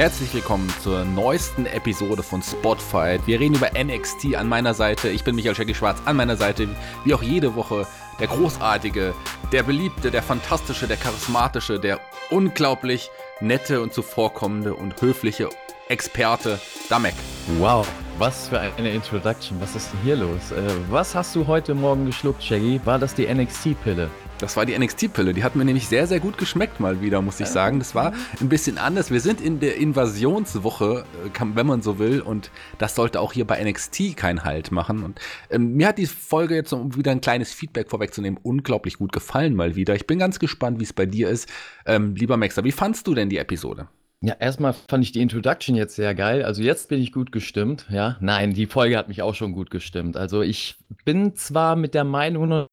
Herzlich willkommen zur neuesten Episode von Spotfight. Wir reden über NXT an meiner Seite. Ich bin Michael Schecki Schwarz an meiner Seite, wie auch jede Woche. Der großartige, der beliebte, der fantastische, der charismatische, der unglaublich nette und zuvorkommende und höfliche Experte Damek. Wow, was für eine Introduction. Was ist denn hier los? Äh, was hast du heute Morgen geschluckt, Shaggy? War das die NXT-Pille? Das war die NXT-Pille. Die hat mir nämlich sehr, sehr gut geschmeckt mal wieder, muss ich sagen. Das war ein bisschen anders. Wir sind in der Invasionswoche, äh, wenn man so will. Und das sollte auch hier bei NXT keinen Halt machen. Und ähm, mir hat die Folge jetzt, um wieder ein kleines Feedback vorwegzunehmen, unglaublich gut gefallen mal wieder. Ich bin ganz gespannt, wie es bei dir ist. Ähm, lieber Maxer, wie fandst du denn die Episode? Ja, erstmal fand ich die Introduction jetzt sehr geil. Also jetzt bin ich gut gestimmt, ja. Nein, die Folge hat mich auch schon gut gestimmt. Also ich bin zwar mit der Meinung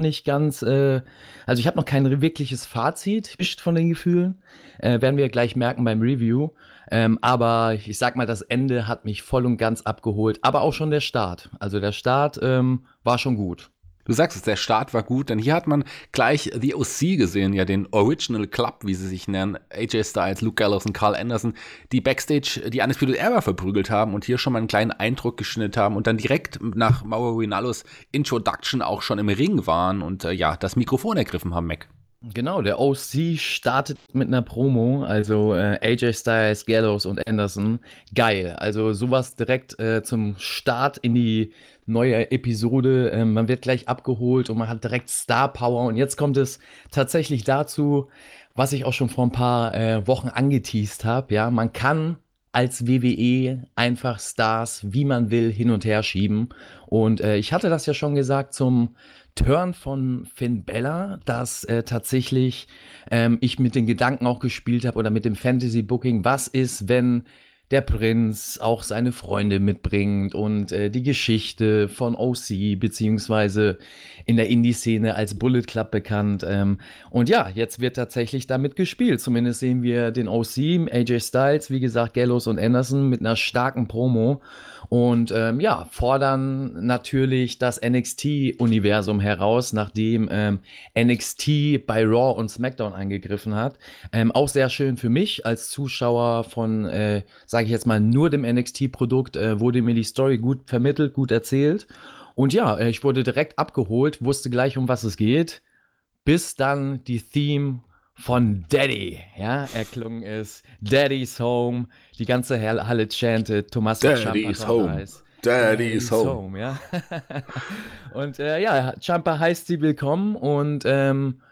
nicht ganz, äh, also ich habe noch kein wirkliches Fazit von den Gefühlen. Äh, werden wir gleich merken beim Review. Ähm, aber ich sag mal, das Ende hat mich voll und ganz abgeholt. Aber auch schon der Start. Also der Start ähm, war schon gut. Du sagst es, der Start war gut, denn hier hat man gleich The OC gesehen, ja, den Original Club, wie sie sich nennen. AJ Styles, Luke Gallows und Carl Anderson, die Backstage die Undisputed Era verprügelt haben und hier schon mal einen kleinen Eindruck geschnitten haben und dann direkt nach Mauro Rinaldos Introduction auch schon im Ring waren und äh, ja, das Mikrofon ergriffen haben, Mac. Genau, der OC startet mit einer Promo, also äh, AJ Styles, Gallows und Anderson. Geil. Also sowas direkt äh, zum Start in die neue Episode. Ähm, man wird gleich abgeholt und man hat direkt Star Power. Und jetzt kommt es tatsächlich dazu, was ich auch schon vor ein paar äh, Wochen angeteased habe. Ja, man kann als WWE einfach Stars, wie man will, hin und her schieben. Und äh, ich hatte das ja schon gesagt zum Turn von Finn Bella, dass äh, tatsächlich ähm, ich mit den Gedanken auch gespielt habe oder mit dem Fantasy Booking, was ist, wenn der Prinz auch seine Freunde mitbringt und äh, die Geschichte von OC, beziehungsweise in der Indie-Szene als Bullet Club bekannt. Ähm, und ja, jetzt wird tatsächlich damit gespielt. Zumindest sehen wir den OC, AJ Styles, wie gesagt, Gallows und Anderson mit einer starken Promo. Und ähm, ja, fordern natürlich das NXT-Universum heraus, nachdem ähm, NXT bei Raw und SmackDown eingegriffen hat. Ähm, auch sehr schön für mich als Zuschauer von, äh, sage ich jetzt mal, nur dem NXT-Produkt, äh, wurde mir die Story gut vermittelt, gut erzählt. Und ja, äh, ich wurde direkt abgeholt, wusste gleich, um was es geht, bis dann die Theme von Daddy, ja, erklungen ist. Daddy's Home, die ganze Halle chantet, Thomas Daddy's Home. Heißt. Daddy's, Daddy's home. home. ja. und äh, ja, Champa heißt sie willkommen und ähm,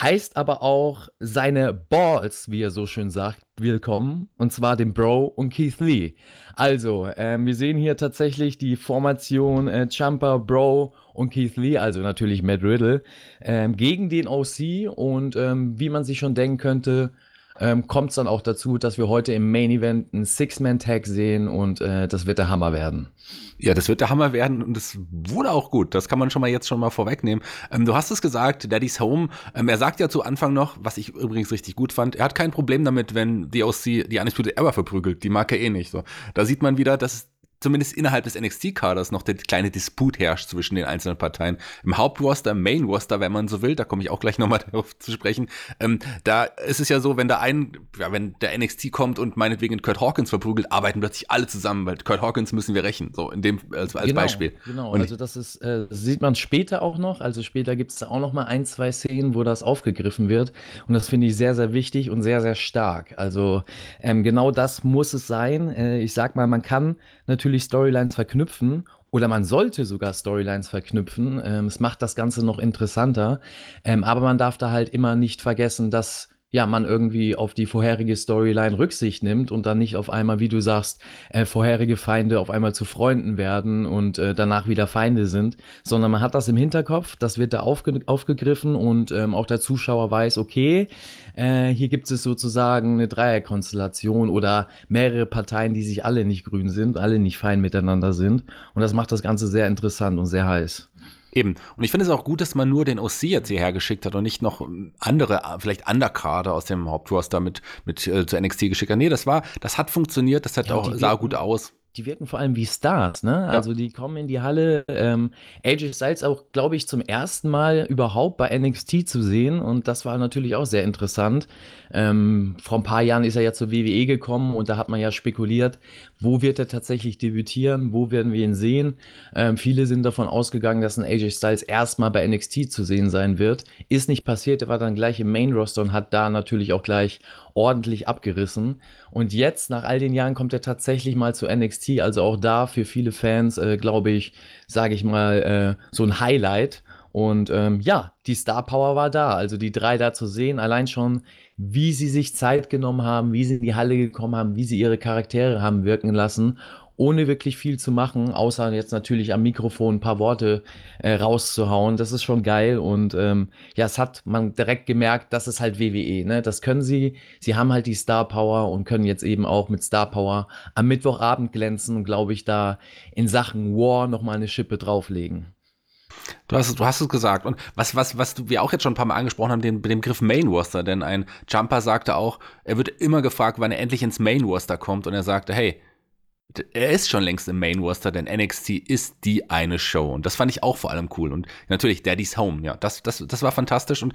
heißt aber auch seine Balls, wie er so schön sagt, willkommen. Und zwar den Bro und Keith Lee. Also, ähm, wir sehen hier tatsächlich die Formation äh, Champa, Bro und Keith Lee, also natürlich Matt Riddle, ähm, gegen den OC. Und ähm, wie man sich schon denken könnte, ähm, kommt es dann auch dazu, dass wir heute im Main Event einen Six-Man-Tag sehen und äh, das wird der Hammer werden. Ja, das wird der Hammer werden und das wurde auch gut. Das kann man schon mal jetzt schon mal vorwegnehmen. Ähm, du hast es gesagt, Daddy's Home. Ähm, er sagt ja zu Anfang noch, was ich übrigens richtig gut fand, er hat kein Problem damit, wenn die OC die Undisputed Ever verprügelt. Die mag er eh nicht. So, da sieht man wieder, dass zumindest innerhalb des NXT-Kaders noch der kleine Disput herrscht zwischen den einzelnen Parteien. Im Hauptroster, im Main-Roster, wenn man so will, da komme ich auch gleich nochmal darauf zu sprechen, ähm, da ist es ja so, wenn da ein, ja, wenn der NXT kommt und meinetwegen Kurt Hawkins verprügelt, arbeiten plötzlich alle zusammen, weil Kurt Hawkins müssen wir rächen, so in dem, als, als genau, Beispiel. Genau, und also das ist, äh, sieht man später auch noch, also später gibt es da auch noch mal ein, zwei Szenen, wo das aufgegriffen wird und das finde ich sehr, sehr wichtig und sehr, sehr stark. Also ähm, genau das muss es sein. Äh, ich sag mal, man kann natürlich Storylines verknüpfen oder man sollte sogar Storylines verknüpfen. Ähm, es macht das Ganze noch interessanter. Ähm, aber man darf da halt immer nicht vergessen, dass ja, man irgendwie auf die vorherige Storyline Rücksicht nimmt und dann nicht auf einmal, wie du sagst, äh, vorherige Feinde auf einmal zu Freunden werden und äh, danach wieder Feinde sind, sondern man hat das im Hinterkopf, das wird da aufge aufgegriffen und ähm, auch der Zuschauer weiß, okay, äh, hier gibt es sozusagen eine Dreierkonstellation oder mehrere Parteien, die sich alle nicht grün sind, alle nicht fein miteinander sind und das macht das Ganze sehr interessant und sehr heiß. Eben. Und ich finde es auch gut, dass man nur den OC jetzt hierher geschickt hat und nicht noch andere, vielleicht Underkader aus dem Hauptroster mit, mit äh, zu NXT geschickt hat. Nee, das war, das hat funktioniert, das hat ja, auch, sah gut aus die wirken vor allem wie Stars, ne? Ja. Also die kommen in die Halle. Ähm, AJ Styles auch, glaube ich, zum ersten Mal überhaupt bei NXT zu sehen und das war natürlich auch sehr interessant. Ähm, vor ein paar Jahren ist er ja zur WWE gekommen und da hat man ja spekuliert, wo wird er tatsächlich debütieren, wo werden wir ihn sehen. Ähm, viele sind davon ausgegangen, dass ein AJ Styles erstmal bei NXT zu sehen sein wird. Ist nicht passiert, er war dann gleich im Main Roster und hat da natürlich auch gleich ordentlich abgerissen. Und jetzt, nach all den Jahren, kommt er tatsächlich mal zu NXT. Also auch da für viele Fans, äh, glaube ich, sage ich mal, äh, so ein Highlight. Und ähm, ja, die Star Power war da. Also die drei da zu sehen, allein schon, wie sie sich Zeit genommen haben, wie sie in die Halle gekommen haben, wie sie ihre Charaktere haben wirken lassen ohne wirklich viel zu machen, außer jetzt natürlich am Mikrofon ein paar Worte äh, rauszuhauen. Das ist schon geil und ähm, ja, es hat man direkt gemerkt, das ist halt WWE. Ne? Das können sie. Sie haben halt die Star Power und können jetzt eben auch mit Star Power am Mittwochabend glänzen und glaube ich da in Sachen War nochmal eine Schippe drauflegen. Du hast, du hast es gesagt. Und was, was, was wir auch jetzt schon ein paar Mal angesprochen haben, den, den Begriff Main Roster, denn ein Jumper sagte auch, er wird immer gefragt, wann er endlich ins Main Roster kommt und er sagte, hey, er ist schon längst im Main Roster, denn NXT ist die eine Show. Und das fand ich auch vor allem cool. Und natürlich, Daddy's Home, ja, das, das, das war fantastisch. Und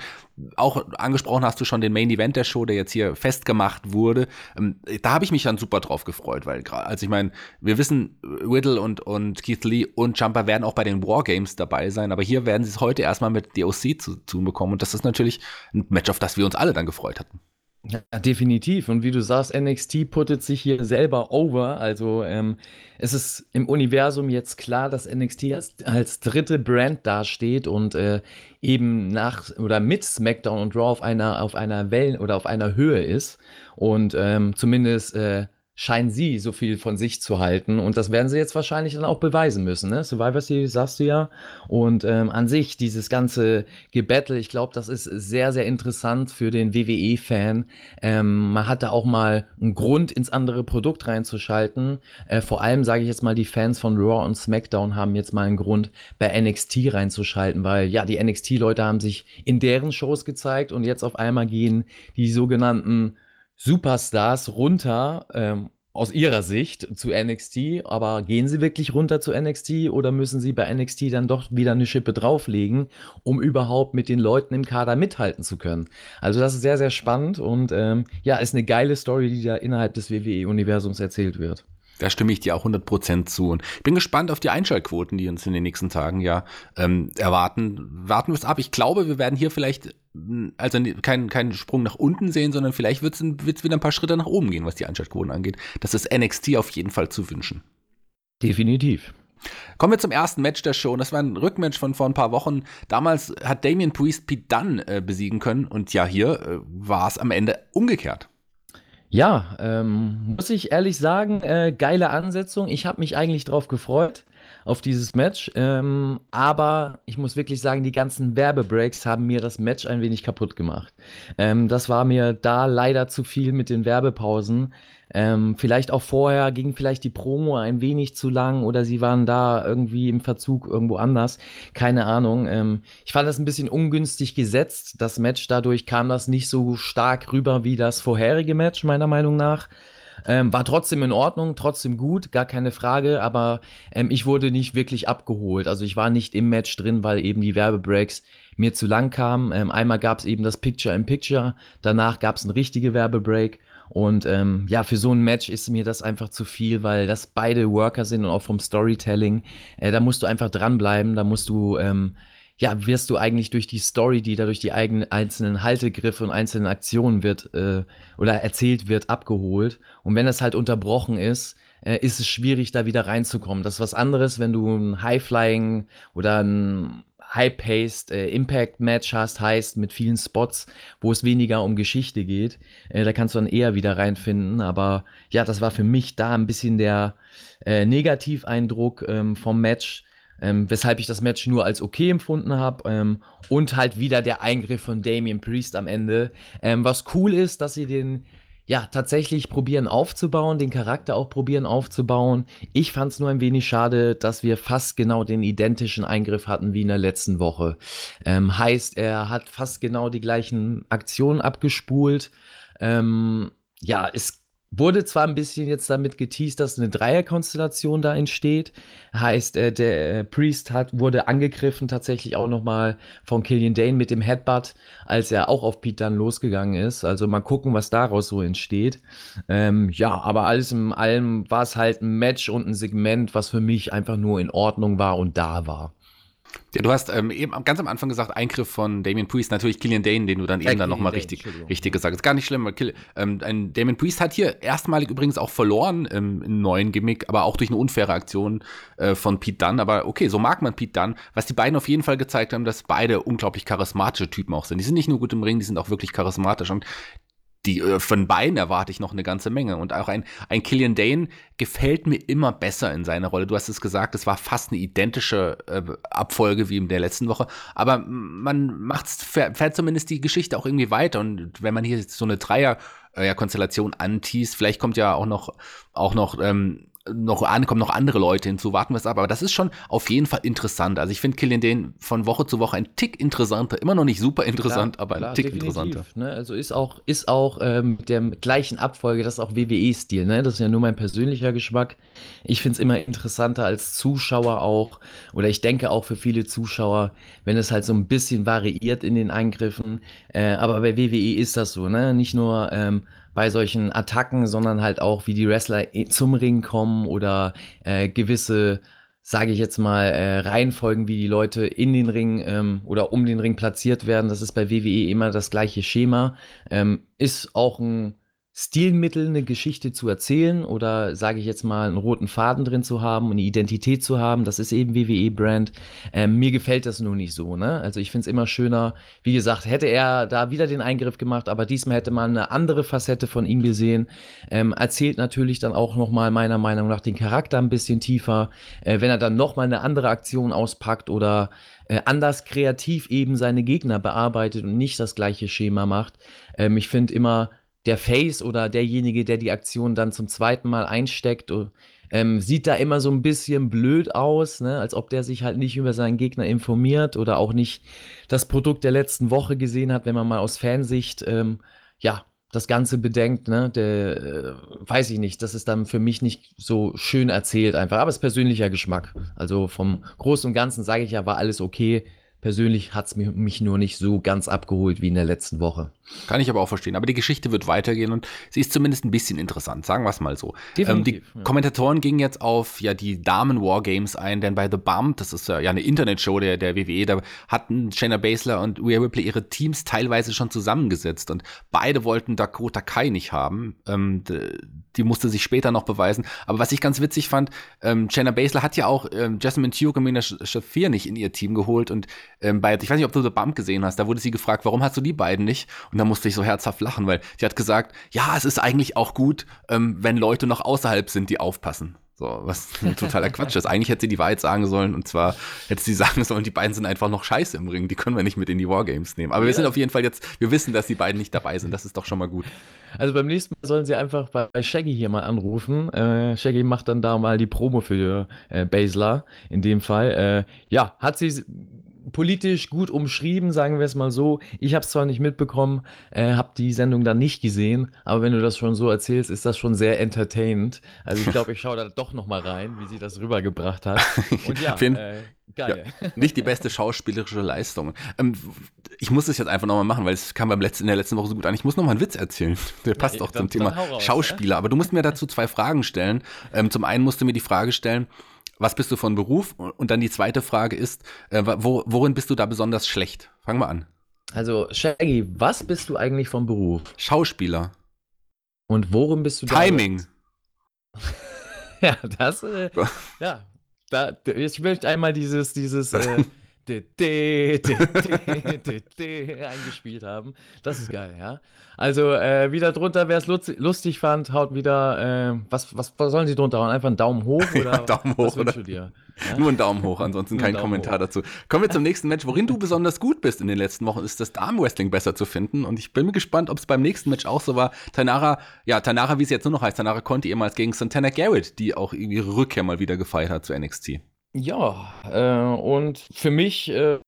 auch angesprochen hast du schon den Main Event der Show, der jetzt hier festgemacht wurde. Ähm, da habe ich mich dann super drauf gefreut, weil gerade, also ich meine, wir wissen, Riddle und, und Keith Lee und Jumper werden auch bei den Wargames dabei sein, aber hier werden sie es heute erstmal mit DOC zu tun bekommen. Und das ist natürlich ein Match, auf das wir uns alle dann gefreut hatten. Ja, definitiv. Und wie du sagst, NXT puttet sich hier selber over. Also ähm, es ist im Universum jetzt klar, dass NXT als, als dritte Brand dasteht und äh, eben nach oder mit SmackDown und Raw auf einer auf einer Wellen oder auf einer Höhe ist und ähm, zumindest äh, scheinen sie so viel von sich zu halten. Und das werden sie jetzt wahrscheinlich dann auch beweisen müssen. Ne? Survivor Series sagst du ja. Und ähm, an sich, dieses ganze Gebattle, ich glaube, das ist sehr, sehr interessant für den WWE-Fan. Ähm, man hat da auch mal einen Grund, ins andere Produkt reinzuschalten. Äh, vor allem, sage ich jetzt mal, die Fans von Raw und SmackDown haben jetzt mal einen Grund, bei NXT reinzuschalten, weil ja, die NXT-Leute haben sich in deren Shows gezeigt und jetzt auf einmal gehen die sogenannten Superstars runter, ähm, aus ihrer Sicht zu NXT, aber gehen sie wirklich runter zu NXT oder müssen sie bei NXT dann doch wieder eine Schippe drauflegen, um überhaupt mit den Leuten im Kader mithalten zu können? Also das ist sehr, sehr spannend und ähm, ja, ist eine geile Story, die da innerhalb des WWE-Universums erzählt wird. Da stimme ich dir auch 100% zu. Und ich bin gespannt auf die Einschaltquoten, die uns in den nächsten Tagen ja ähm, erwarten. Warten wir es ab. Ich glaube, wir werden hier vielleicht hm, also keinen keinen Sprung nach unten sehen, sondern vielleicht wird es wieder ein paar Schritte nach oben gehen, was die Einschaltquoten angeht. Das ist NXT auf jeden Fall zu wünschen. Definitiv. Kommen wir zum ersten Match der Show. Das war ein Rückmatch von vor ein paar Wochen. Damals hat Damien Priest Pete Dunne äh, besiegen können und ja, hier äh, war es am Ende umgekehrt. Ja, ähm, muss ich ehrlich sagen, äh, geile Ansetzung. Ich habe mich eigentlich drauf gefreut, auf dieses Match. Ähm, aber ich muss wirklich sagen, die ganzen Werbebreaks haben mir das Match ein wenig kaputt gemacht. Ähm, das war mir da leider zu viel mit den Werbepausen. Ähm, vielleicht auch vorher ging vielleicht die Promo ein wenig zu lang oder sie waren da irgendwie im Verzug irgendwo anders. Keine Ahnung. Ähm, ich fand das ein bisschen ungünstig gesetzt, das Match. Dadurch kam das nicht so stark rüber wie das vorherige Match, meiner Meinung nach. Ähm, war trotzdem in Ordnung, trotzdem gut, gar keine Frage, aber ähm, ich wurde nicht wirklich abgeholt. Also ich war nicht im Match drin, weil eben die Werbebreaks mir zu lang kamen. Ähm, einmal gab es eben das Picture in Picture, danach gab es einen richtigen Werbebreak und ähm, ja, für so ein Match ist mir das einfach zu viel, weil das beide Worker sind und auch vom Storytelling. Äh, da musst du einfach dranbleiben, da musst du, ähm, ja, wirst du eigentlich durch die Story, die da durch die eigenen einzelnen Haltegriffe und einzelnen Aktionen wird äh, oder erzählt wird, abgeholt. Und wenn das halt unterbrochen ist, äh, ist es schwierig, da wieder reinzukommen. Das ist was anderes, wenn du ein High-Flying oder ein high-paced äh, Impact-Match hast, heißt mit vielen Spots, wo es weniger um Geschichte geht. Äh, da kannst du dann eher wieder reinfinden. Aber ja, das war für mich da ein bisschen der äh, Negativeindruck ähm, vom Match. Ähm, weshalb ich das Match nur als okay empfunden habe. Ähm, und halt wieder der Eingriff von Damien Priest am Ende. Ähm, was cool ist, dass sie den ja, tatsächlich probieren aufzubauen, den Charakter auch probieren aufzubauen. Ich fand es nur ein wenig schade, dass wir fast genau den identischen Eingriff hatten wie in der letzten Woche. Ähm, heißt, er hat fast genau die gleichen Aktionen abgespult. Ähm, ja, es Wurde zwar ein bisschen jetzt damit geteased, dass eine Dreierkonstellation da entsteht. Heißt, äh, der äh, Priest hat, wurde angegriffen tatsächlich auch nochmal von Killian Dane mit dem Headbutt, als er auch auf Pete dann losgegangen ist. Also mal gucken, was daraus so entsteht. Ähm, ja, aber alles in allem war es halt ein Match und ein Segment, was für mich einfach nur in Ordnung war und da war. Ja, du hast ähm, eben ganz am Anfang gesagt, Eingriff von Damien Priest, natürlich Killian Dane, den du dann eben dann nochmal richtig, richtig gesagt hast. Gar nicht schlimm. Kill, ähm, ein Damien Priest hat hier erstmalig übrigens auch verloren ähm, im neuen Gimmick, aber auch durch eine unfaire Aktion äh, von Pete Dunne. Aber okay, so mag man Pete Dunne. Was die beiden auf jeden Fall gezeigt haben, dass beide unglaublich charismatische Typen auch sind. Die sind nicht nur gut im Ring, die sind auch wirklich charismatisch. Und die, äh, von beiden erwarte ich noch eine ganze Menge. Und auch ein, ein Killian Dane gefällt mir immer besser in seiner Rolle. Du hast es gesagt, es war fast eine identische äh, Abfolge wie in der letzten Woche. Aber man macht's, fährt zumindest die Geschichte auch irgendwie weiter. Und wenn man hier so eine Dreier-Konstellation äh, antießt, vielleicht kommt ja auch noch, auch noch ähm, noch an, kommen noch andere Leute hinzu, warten wir es ab. Aber das ist schon auf jeden Fall interessant. Also ich finde Killian den von Woche zu Woche ein Tick interessanter. Immer noch nicht super interessant, klar, aber ein klar, Tick interessanter. Ne? Also ist auch, ist auch ähm, mit der gleichen Abfolge, das ist auch WWE-Stil. Ne? Das ist ja nur mein persönlicher Geschmack. Ich finde es immer interessanter als Zuschauer auch. Oder ich denke auch für viele Zuschauer, wenn es halt so ein bisschen variiert in den Eingriffen. Äh, aber bei WWE ist das so. Ne? Nicht nur ähm, bei solchen Attacken, sondern halt auch, wie die Wrestler zum Ring kommen oder äh, gewisse, sage ich jetzt mal, äh, Reihenfolgen, wie die Leute in den Ring ähm, oder um den Ring platziert werden. Das ist bei WWE immer das gleiche Schema. Ähm, ist auch ein Stilmittel, eine Geschichte zu erzählen oder sage ich jetzt mal, einen roten Faden drin zu haben, eine Identität zu haben. Das ist eben WWE-Brand. Ähm, mir gefällt das nur nicht so. Ne? Also ich finde es immer schöner. Wie gesagt, hätte er da wieder den Eingriff gemacht, aber diesmal hätte man eine andere Facette von ihm gesehen. Ähm, erzählt natürlich dann auch nochmal meiner Meinung nach den Charakter ein bisschen tiefer. Äh, wenn er dann nochmal eine andere Aktion auspackt oder äh, anders kreativ eben seine Gegner bearbeitet und nicht das gleiche Schema macht. Ähm, ich finde immer, der Face oder derjenige, der die Aktion dann zum zweiten Mal einsteckt, ähm, sieht da immer so ein bisschen blöd aus, ne? als ob der sich halt nicht über seinen Gegner informiert oder auch nicht das Produkt der letzten Woche gesehen hat, wenn man mal aus Fansicht ähm, ja das Ganze bedenkt, ne, der, äh, weiß ich nicht, das ist dann für mich nicht so schön erzählt einfach, aber es ist persönlicher Geschmack. Also vom Großen und Ganzen sage ich ja, war alles okay. Persönlich hat es mich nur nicht so ganz abgeholt wie in der letzten Woche. Kann ich aber auch verstehen. Aber die Geschichte wird weitergehen und sie ist zumindest ein bisschen interessant, sagen wir es mal so. Ähm, die ja. Kommentatoren gingen jetzt auf ja die Damen-Wargames ein, denn bei The Bump, das ist ja eine Internetshow der, der WWE, da hatten Shayna Baszler und Rhea Ripley ihre Teams teilweise schon zusammengesetzt und beide wollten Dakota Kai nicht haben. Ähm, die musste sich später noch beweisen. Aber was ich ganz witzig fand, ähm, Shayna Baszler hat ja auch ähm, Jasmine Tuke und Mina Shafir nicht in ihr Team geholt und ähm, bei, ich weiß nicht, ob du The Bump gesehen hast, da wurde sie gefragt, warum hast du die beiden nicht? Und da musste ich so herzhaft lachen, weil sie hat gesagt, ja, es ist eigentlich auch gut, ähm, wenn Leute noch außerhalb sind, die aufpassen. So, was ein totaler Quatsch ist. Eigentlich hätte sie die Wahrheit sagen sollen und zwar hätte sie sagen sollen, die beiden sind einfach noch scheiße im Ring, die können wir nicht mit in die Wargames nehmen. Aber ja. wir sind auf jeden Fall jetzt, wir wissen, dass die beiden nicht dabei sind, das ist doch schon mal gut. Also beim nächsten Mal sollen sie einfach bei Shaggy hier mal anrufen. Äh, Shaggy macht dann da mal die Promo für äh, Basler in dem Fall. Äh, ja, hat sie politisch gut umschrieben, sagen wir es mal so. Ich habe es zwar nicht mitbekommen, äh, habe die Sendung dann nicht gesehen, aber wenn du das schon so erzählst, ist das schon sehr entertainend. Also ich glaube, ich schaue da doch noch mal rein, wie sie das rübergebracht hat. Und ja, äh, geil. Ja, nicht die beste schauspielerische Leistung. Ähm, ich muss es jetzt einfach noch mal machen, weil es kam beim letzten, in der letzten Woche so gut an. Ich muss noch mal einen Witz erzählen. Der passt ja, auch dann, zum Thema raus, Schauspieler. Aber du musst mir dazu zwei Fragen stellen. Ähm, zum einen musst du mir die Frage stellen, was bist du von Beruf? Und dann die zweite Frage ist, äh, wo, worin bist du da besonders schlecht? Fangen wir an. Also, Shaggy, was bist du eigentlich vom Beruf? Schauspieler. Und worin bist du da? Timing. ja, das, äh, ja. Da, ich möchte einmal dieses, dieses, äh, eingespielt haben. Das ist geil, ja. Also äh, wieder drunter, wer es lustig fand, haut wieder, äh, was, was, was sollen sie drunter hauen? Einfach einen Daumen hoch oder ja, Daumen hoch, was wünschst du dir? Ja? Nur einen Daumen hoch, ansonsten kein Kommentar hoch. dazu. Kommen wir zum nächsten Match. Worin du besonders gut bist in den letzten Wochen, ist das Darmwrestling besser zu finden. Und ich bin mir gespannt, ob es beim nächsten Match auch so war. Tanara, ja, Tanara, wie es jetzt nur noch heißt, Tanara konnte ehemals gegen Santana Garrett, die auch ihre Rückkehr mal wieder gefeiert hat zu NXT. Ja, äh, und für mich äh,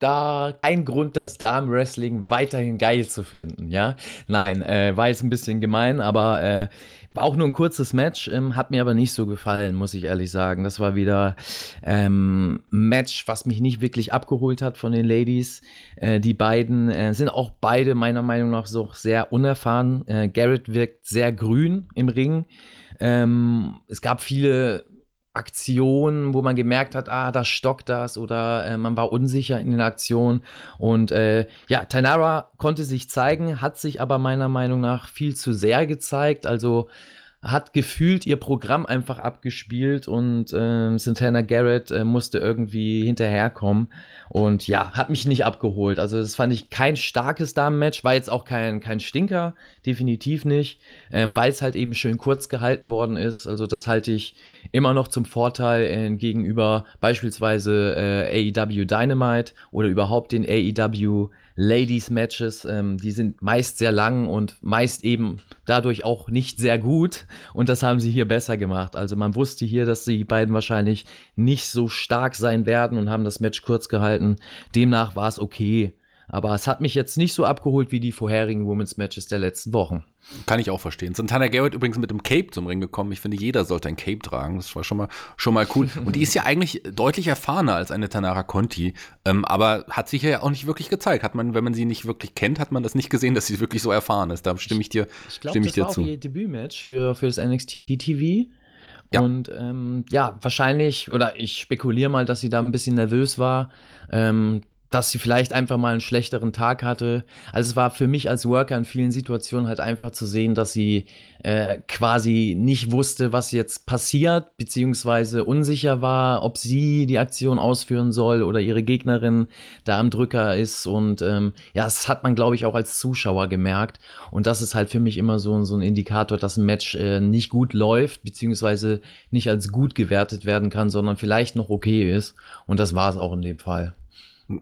da kein Grund, das Darmwrestling weiterhin geil zu finden, ja. Nein, äh, war jetzt ein bisschen gemein, aber äh, war auch nur ein kurzes Match, ähm, hat mir aber nicht so gefallen, muss ich ehrlich sagen. Das war wieder ähm, ein Match, was mich nicht wirklich abgeholt hat von den Ladies. Äh, die beiden äh, sind auch beide meiner Meinung nach so sehr unerfahren. Garrett wirkt sehr grün im Ring. Ähm, es gab viele Aktionen, wo man gemerkt hat, ah, da stockt das oder äh, man war unsicher in den Aktionen. Und äh, ja, Tainara konnte sich zeigen, hat sich aber meiner Meinung nach viel zu sehr gezeigt. Also hat gefühlt ihr Programm einfach abgespielt und äh, Santana Garrett äh, musste irgendwie hinterherkommen. Und ja, hat mich nicht abgeholt. Also, das fand ich kein starkes Damen-Match, war jetzt auch kein, kein Stinker, definitiv nicht, äh, weil es halt eben schön kurz gehalten worden ist. Also, das halte ich immer noch zum Vorteil äh, gegenüber beispielsweise äh, AEW Dynamite oder überhaupt den AEW Ladies Matches. Ähm, die sind meist sehr lang und meist eben dadurch auch nicht sehr gut. Und das haben sie hier besser gemacht. Also man wusste hier, dass die beiden wahrscheinlich nicht so stark sein werden und haben das Match kurz gehalten. Demnach war es okay. Aber es hat mich jetzt nicht so abgeholt wie die vorherigen Women's Matches der letzten Wochen. Kann ich auch verstehen. Santana Garrett übrigens mit dem Cape zum Ring gekommen. Ich finde, jeder sollte ein Cape tragen. Das war schon mal, schon mal cool. Und die ist ja eigentlich deutlich erfahrener als eine Tanara Conti. Ähm, aber hat sich ja auch nicht wirklich gezeigt. Hat man, wenn man sie nicht wirklich kennt, hat man das nicht gesehen, dass sie wirklich so erfahren ist. Da stimme ich dir, ich glaub, stimme ich dir zu. Das war auch ihr Debütmatch für, für das NXT TV. Ja. Und ähm, ja, wahrscheinlich, oder ich spekuliere mal, dass sie da ein bisschen nervös war. Ähm, dass sie vielleicht einfach mal einen schlechteren Tag hatte. Also es war für mich als Worker in vielen Situationen halt einfach zu sehen, dass sie äh, quasi nicht wusste, was jetzt passiert, beziehungsweise unsicher war, ob sie die Aktion ausführen soll oder ihre Gegnerin da am Drücker ist. Und ähm, ja, das hat man, glaube ich, auch als Zuschauer gemerkt. Und das ist halt für mich immer so, so ein Indikator, dass ein Match äh, nicht gut läuft, beziehungsweise nicht als gut gewertet werden kann, sondern vielleicht noch okay ist. Und das war es auch in dem Fall.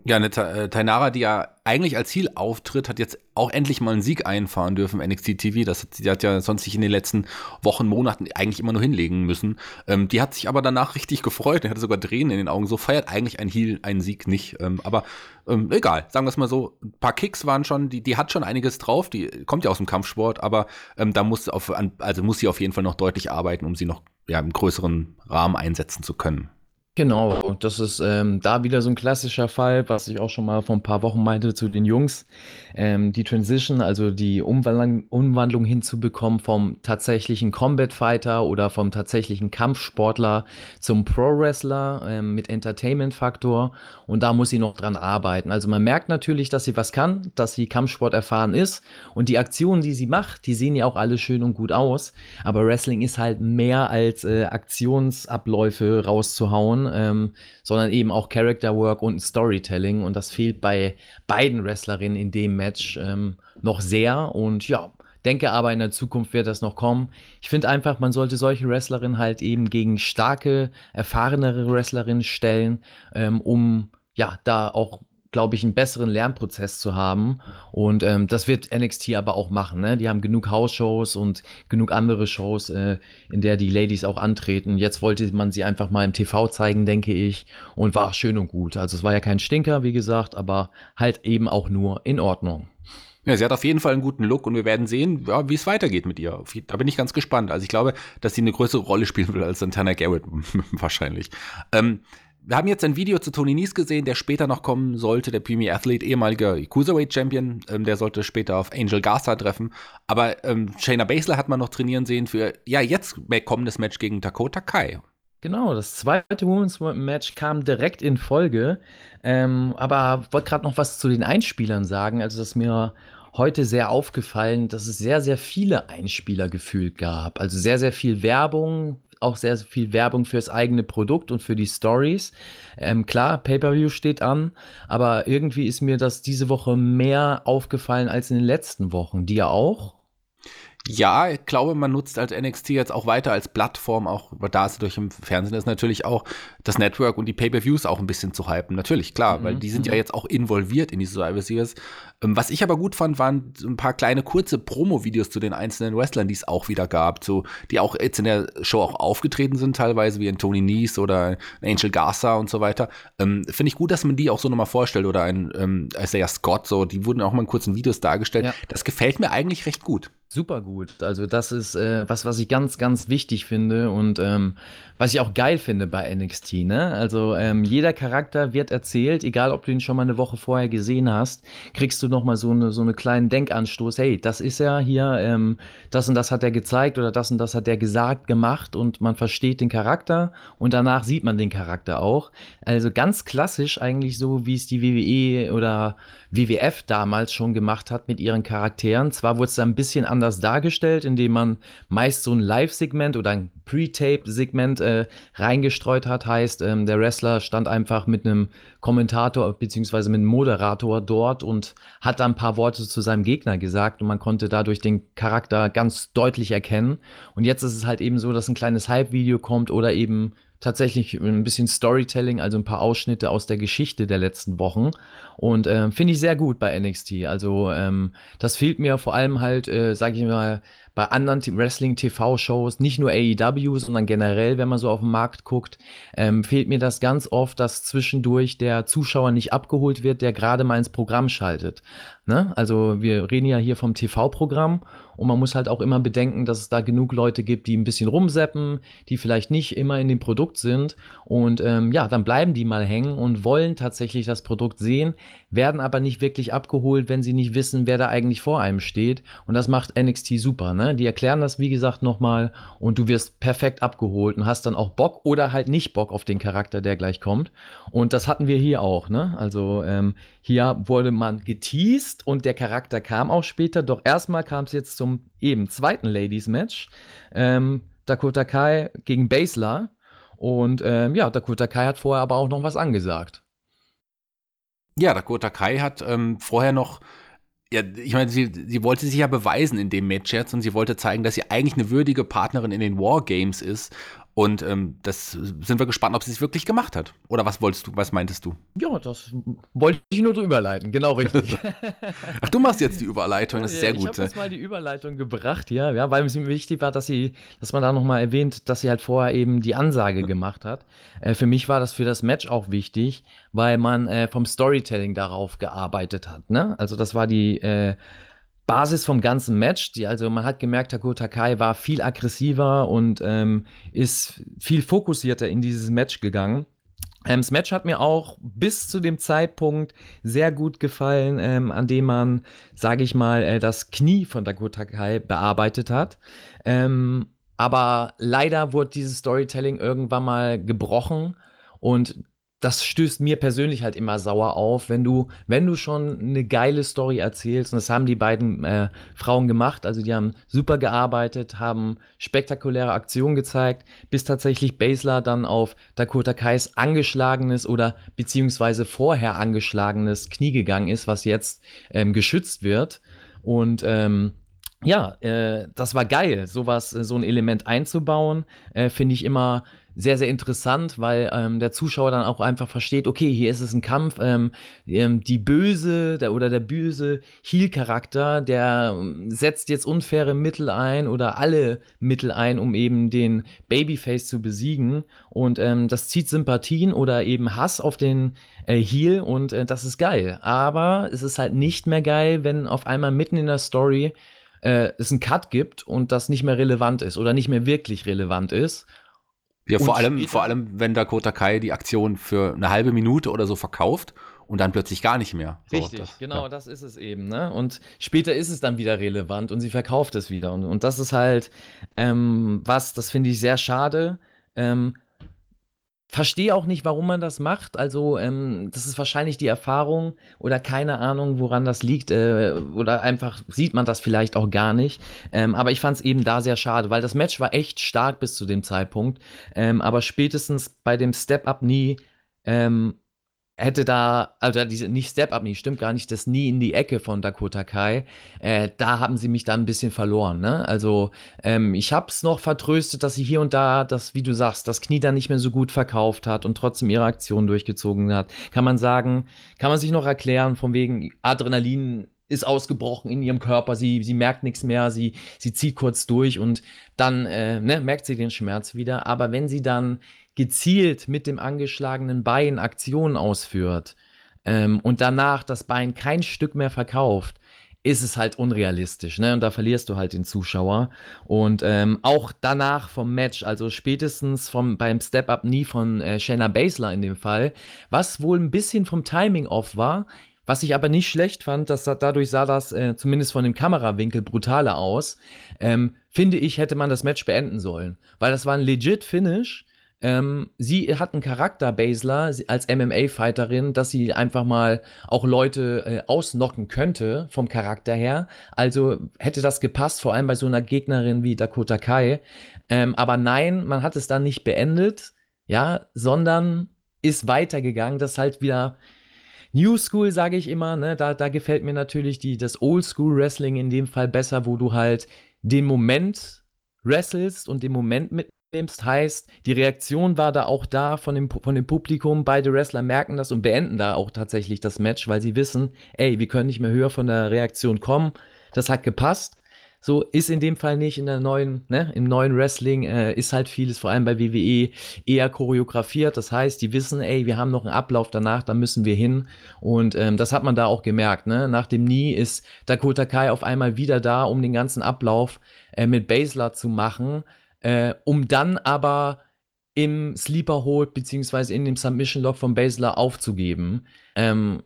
Ja, eine äh, Tainara, die ja eigentlich als Ziel auftritt, hat jetzt auch endlich mal einen Sieg einfahren dürfen im NXT TV. Das hat, die hat ja sonst sich in den letzten Wochen, Monaten eigentlich immer nur hinlegen müssen. Ähm, die hat sich aber danach richtig gefreut. Die hatte sogar Tränen in den Augen. So feiert eigentlich ein Heal einen Sieg nicht. Ähm, aber ähm, egal, sagen wir es mal so. Ein paar Kicks waren schon, die, die hat schon einiges drauf. Die kommt ja aus dem Kampfsport, aber ähm, da muss auf, also muss sie auf jeden Fall noch deutlich arbeiten, um sie noch ja, im größeren Rahmen einsetzen zu können. Genau, das ist ähm, da wieder so ein klassischer Fall, was ich auch schon mal vor ein paar Wochen meinte zu den Jungs. Ähm, die Transition, also die Umwandlung, Umwandlung hinzubekommen vom tatsächlichen Combat Fighter oder vom tatsächlichen Kampfsportler zum Pro Wrestler ähm, mit Entertainment Faktor. Und da muss sie noch dran arbeiten. Also man merkt natürlich, dass sie was kann, dass sie Kampfsport erfahren ist. Und die Aktionen, die sie macht, die sehen ja auch alle schön und gut aus. Aber Wrestling ist halt mehr als äh, Aktionsabläufe rauszuhauen ähm, sondern eben auch Character Work und Storytelling. Und das fehlt bei beiden Wrestlerinnen in dem Match ähm, noch sehr. Und ja, denke aber in der Zukunft wird das noch kommen. Ich finde einfach, man sollte solche Wrestlerinnen halt eben gegen starke, erfahrenere Wrestlerinnen stellen, ähm, um ja da auch glaube ich, einen besseren Lernprozess zu haben. Und ähm, das wird NXT aber auch machen. Ne? Die haben genug House-Shows und genug andere Shows, äh, in der die Ladies auch antreten. Jetzt wollte man sie einfach mal im TV zeigen, denke ich. Und war schön und gut. Also es war ja kein Stinker, wie gesagt, aber halt eben auch nur in Ordnung. Ja, sie hat auf jeden Fall einen guten Look und wir werden sehen, ja, wie es weitergeht mit ihr. Da bin ich ganz gespannt. Also ich glaube, dass sie eine größere Rolle spielen will als Santana Garrett wahrscheinlich. Ähm, wir haben jetzt ein Video zu Tony Nies gesehen, der später noch kommen sollte, der Premier Athlete, ehemaliger Cruiserweight Champion, ähm, der sollte später auf Angel Garza treffen. Aber ähm, Shayna Baszler hat man noch trainieren sehen für, ja, jetzt kommendes Match gegen Dakota Kai. Genau, das zweite Women's Match kam direkt in Folge. Ähm, aber wollte gerade noch was zu den Einspielern sagen. Also, das ist mir heute sehr aufgefallen, dass es sehr, sehr viele Einspieler gefühlt gab. Also sehr, sehr viel Werbung, auch sehr viel Werbung fürs eigene Produkt und für die Stories. Ähm, klar, Pay-per-View steht an, aber irgendwie ist mir das diese Woche mehr aufgefallen als in den letzten Wochen. Dir auch? Ja, ich glaube, man nutzt als NXT jetzt auch weiter als Plattform, auch da es durch im Fernsehen ist, natürlich auch das Network und die Pay-Per-Views auch ein bisschen zu hypen. Natürlich, klar, mhm. weil die sind ja mhm. jetzt auch involviert in diese Survivor Series. Ähm, was ich aber gut fand, waren ein paar kleine kurze Promo-Videos zu den einzelnen Wrestlern, die es auch wieder gab, so, die auch jetzt in der Show auch aufgetreten sind teilweise, wie ein Tony Nies oder ein Angel Garza und so weiter. Ähm, Finde ich gut, dass man die auch so nochmal vorstellt oder ein ähm, Isaiah Scott, so, die wurden auch mal in kurzen Videos dargestellt. Ja. Das gefällt mir eigentlich recht gut. Super gut. Also das ist äh, was, was ich ganz, ganz wichtig finde und ähm, was ich auch geil finde bei NXT. Ne? Also ähm, jeder Charakter wird erzählt, egal ob du ihn schon mal eine Woche vorher gesehen hast, kriegst du noch mal so eine so eine kleinen Denkanstoß. Hey, das ist ja hier, ähm, das und das hat er gezeigt oder das und das hat er gesagt, gemacht und man versteht den Charakter und danach sieht man den Charakter auch. Also ganz klassisch eigentlich so, wie es die WWE oder WWF damals schon gemacht hat mit ihren Charakteren. Zwar wurde es da ein bisschen anders dargestellt, indem man meist so ein Live-Segment oder ein Pre-Tape-Segment äh, reingestreut hat. Heißt, ähm, der Wrestler stand einfach mit einem Kommentator bzw. mit einem Moderator dort und hat da ein paar Worte zu seinem Gegner gesagt und man konnte dadurch den Charakter ganz deutlich erkennen. Und jetzt ist es halt eben so, dass ein kleines Hype-Video kommt oder eben tatsächlich ein bisschen Storytelling, also ein paar Ausschnitte aus der Geschichte der letzten Wochen. Und äh, finde ich sehr gut bei NXT. Also ähm, das fehlt mir vor allem halt, äh, sage ich mal, bei anderen Wrestling-TV-Shows, nicht nur AEW, sondern generell, wenn man so auf den Markt guckt, ähm, fehlt mir das ganz oft, dass zwischendurch der Zuschauer nicht abgeholt wird, der gerade mal ins Programm schaltet. Ne? Also wir reden ja hier vom TV-Programm und man muss halt auch immer bedenken, dass es da genug Leute gibt, die ein bisschen rumseppen, die vielleicht nicht immer in dem Produkt sind und ähm, ja, dann bleiben die mal hängen und wollen tatsächlich das Produkt sehen, werden aber nicht wirklich abgeholt, wenn sie nicht wissen, wer da eigentlich vor einem steht. Und das macht NXT super. Ne? Die erklären das, wie gesagt, nochmal und du wirst perfekt abgeholt und hast dann auch Bock oder halt nicht Bock auf den Charakter, der gleich kommt. Und das hatten wir hier auch. Ne? Also ähm, hier wurde man geteased und der Charakter kam auch später. Doch erstmal kam es jetzt zum eben zweiten Ladies-Match. Ähm, Dakota Kai gegen Basler. Und ähm, ja, Dakota Kai hat vorher aber auch noch was angesagt. Ja, Dakota Kai hat ähm, vorher noch, ja, ich meine, sie, sie wollte sich ja beweisen in dem Match jetzt und sie wollte zeigen, dass sie eigentlich eine würdige Partnerin in den Wargames ist und ähm, das sind wir gespannt, ob sie es wirklich gemacht hat. Oder was wolltest du, was meintest du? Ja, das wollte ich nur drüber leiten, genau richtig. Ach, du machst jetzt die Überleitung, das ist sehr ich gut. Ich habe jetzt mal die Überleitung gebracht, ja, ja, weil es mir wichtig war, dass sie, dass man da nochmal erwähnt, dass sie halt vorher eben die Ansage gemacht hat. Äh, für mich war das für das Match auch wichtig, weil man äh, vom Storytelling darauf gearbeitet hat. Ne? Also das war die äh, Basis vom ganzen Match. Die, also man hat gemerkt, Takota Kai war viel aggressiver und ähm, ist viel fokussierter in dieses Match gegangen. Ähm, das Match hat mir auch bis zu dem Zeitpunkt sehr gut gefallen, ähm, an dem man, sage ich mal, äh, das Knie von Dakota Kai bearbeitet hat. Ähm, aber leider wurde dieses Storytelling irgendwann mal gebrochen und das stößt mir persönlich halt immer sauer auf, wenn du, wenn du schon eine geile Story erzählst, und das haben die beiden äh, Frauen gemacht, also die haben super gearbeitet, haben spektakuläre Aktionen gezeigt, bis tatsächlich Basler dann auf Dakota Kais angeschlagenes oder beziehungsweise vorher angeschlagenes Knie gegangen ist, was jetzt ähm, geschützt wird. Und ähm, ja, äh, das war geil, sowas, so ein Element einzubauen, äh, finde ich immer sehr, sehr interessant, weil ähm, der Zuschauer dann auch einfach versteht, okay, hier ist es ein Kampf, ähm, ähm, die Böse der, oder der böse Heel-Charakter, der ähm, setzt jetzt unfaire Mittel ein oder alle Mittel ein, um eben den Babyface zu besiegen und ähm, das zieht Sympathien oder eben Hass auf den äh, Heel und äh, das ist geil. Aber es ist halt nicht mehr geil, wenn auf einmal mitten in der Story äh, es einen Cut gibt und das nicht mehr relevant ist oder nicht mehr wirklich relevant ist ja, vor allem, vor allem, wenn Dakota Kai die Aktion für eine halbe Minute oder so verkauft und dann plötzlich gar nicht mehr. So, Richtig, das, genau, ja. das ist es eben. Ne? Und später ist es dann wieder relevant und sie verkauft es wieder. Und, und das ist halt ähm, was, das finde ich sehr schade. Ähm, verstehe auch nicht, warum man das macht. Also, ähm, das ist wahrscheinlich die Erfahrung oder keine Ahnung, woran das liegt. Äh, oder einfach sieht man das vielleicht auch gar nicht. Ähm, aber ich fand es eben da sehr schade, weil das Match war echt stark bis zu dem Zeitpunkt. Ähm, aber spätestens bei dem Step-Up nie ähm, hätte da, also diese, nicht Step-Up, nie, stimmt gar nicht, das nie in die Ecke von Dakota Kai, äh, da haben sie mich dann ein bisschen verloren, ne? Also, ähm, ich hab's noch vertröstet, dass sie hier und da das, wie du sagst, das Knie dann nicht mehr so gut verkauft hat und trotzdem ihre Aktion durchgezogen hat. Kann man sagen, kann man sich noch erklären, von wegen Adrenalin ist ausgebrochen in ihrem Körper, sie, sie merkt nichts mehr, sie, sie zieht kurz durch und dann äh, ne, merkt sie den Schmerz wieder. Aber wenn sie dann gezielt mit dem angeschlagenen Bein Aktionen ausführt ähm, und danach das Bein kein Stück mehr verkauft, ist es halt unrealistisch, ne? Und da verlierst du halt den Zuschauer. Und ähm, auch danach vom Match, also spätestens vom, beim Step-Up nie von äh, Shayna Baszler in dem Fall, was wohl ein bisschen vom Timing off war, was ich aber nicht schlecht fand, dass dadurch sah das äh, zumindest von dem Kamerawinkel brutaler aus. Ähm, finde ich, hätte man das Match beenden sollen, weil das war ein legit Finish ähm, sie hat einen Charakter, Basler, als MMA-Fighterin, dass sie einfach mal auch Leute äh, ausnocken könnte, vom Charakter her. Also hätte das gepasst, vor allem bei so einer Gegnerin wie Dakota Kai. Ähm, aber nein, man hat es dann nicht beendet, ja, sondern ist weitergegangen. Das ist halt wieder New School, sage ich immer. Ne? Da, da gefällt mir natürlich die, das Old School Wrestling in dem Fall besser, wo du halt den Moment wrestelst und den Moment mit nimmst, heißt, die Reaktion war da auch da von dem, von dem Publikum. Beide Wrestler merken das und beenden da auch tatsächlich das Match, weil sie wissen, ey, wir können nicht mehr höher von der Reaktion kommen. Das hat gepasst. So ist in dem Fall nicht in der neuen, ne, im neuen Wrestling äh, ist halt vieles, vor allem bei WWE, eher choreografiert. Das heißt, die wissen, ey, wir haben noch einen Ablauf danach, da müssen wir hin. Und ähm, das hat man da auch gemerkt. Ne? Nach dem Nie ist Dakota Kai auf einmal wieder da, um den ganzen Ablauf äh, mit Basler zu machen äh, um dann aber im Sleeper Hold beziehungsweise in dem Submission Lock von Basler aufzugeben. Ähm,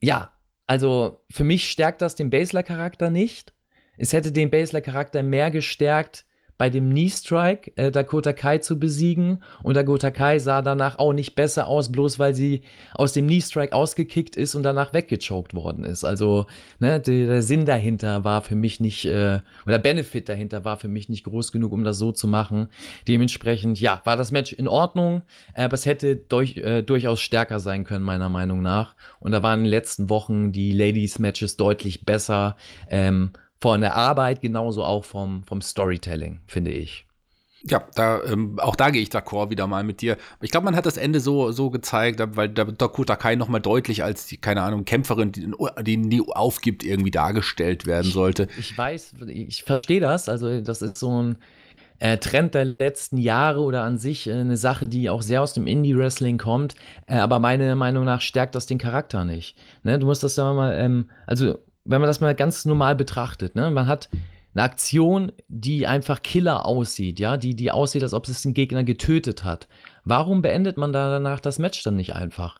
ja, also für mich stärkt das den Basler-Charakter nicht. Es hätte den Basler-Charakter mehr gestärkt, bei dem Knee Strike äh, Dakota Kai zu besiegen. Und Dakota Kai sah danach auch nicht besser aus, bloß weil sie aus dem Knee Strike ausgekickt ist und danach weggechoked worden ist. Also ne, der, der Sinn dahinter war für mich nicht, äh, oder Benefit dahinter war für mich nicht groß genug, um das so zu machen. Dementsprechend, ja, war das Match in Ordnung, aber es hätte durch, äh, durchaus stärker sein können, meiner Meinung nach. Und da waren in den letzten Wochen die Ladies-Matches deutlich besser. Ähm, von der Arbeit, genauso auch vom, vom Storytelling, finde ich. Ja, da, ähm, auch da gehe ich d'accord wieder mal mit dir. Ich glaube, man hat das Ende so, so gezeigt, weil da Dakota Kai nochmal deutlich als die, keine Ahnung, Kämpferin, die, die nie aufgibt, irgendwie dargestellt werden sollte. Ich, ich weiß, ich verstehe das. Also, das ist so ein äh, Trend der letzten Jahre oder an sich äh, eine Sache, die auch sehr aus dem Indie-Wrestling kommt. Äh, aber meiner Meinung nach stärkt das den Charakter nicht. Ne? Du musst das da mal, ähm, also wenn man das mal ganz normal betrachtet, ne, man hat eine Aktion, die einfach Killer aussieht, ja, die, die aussieht, als ob es den Gegner getötet hat. Warum beendet man da danach das Match dann nicht einfach?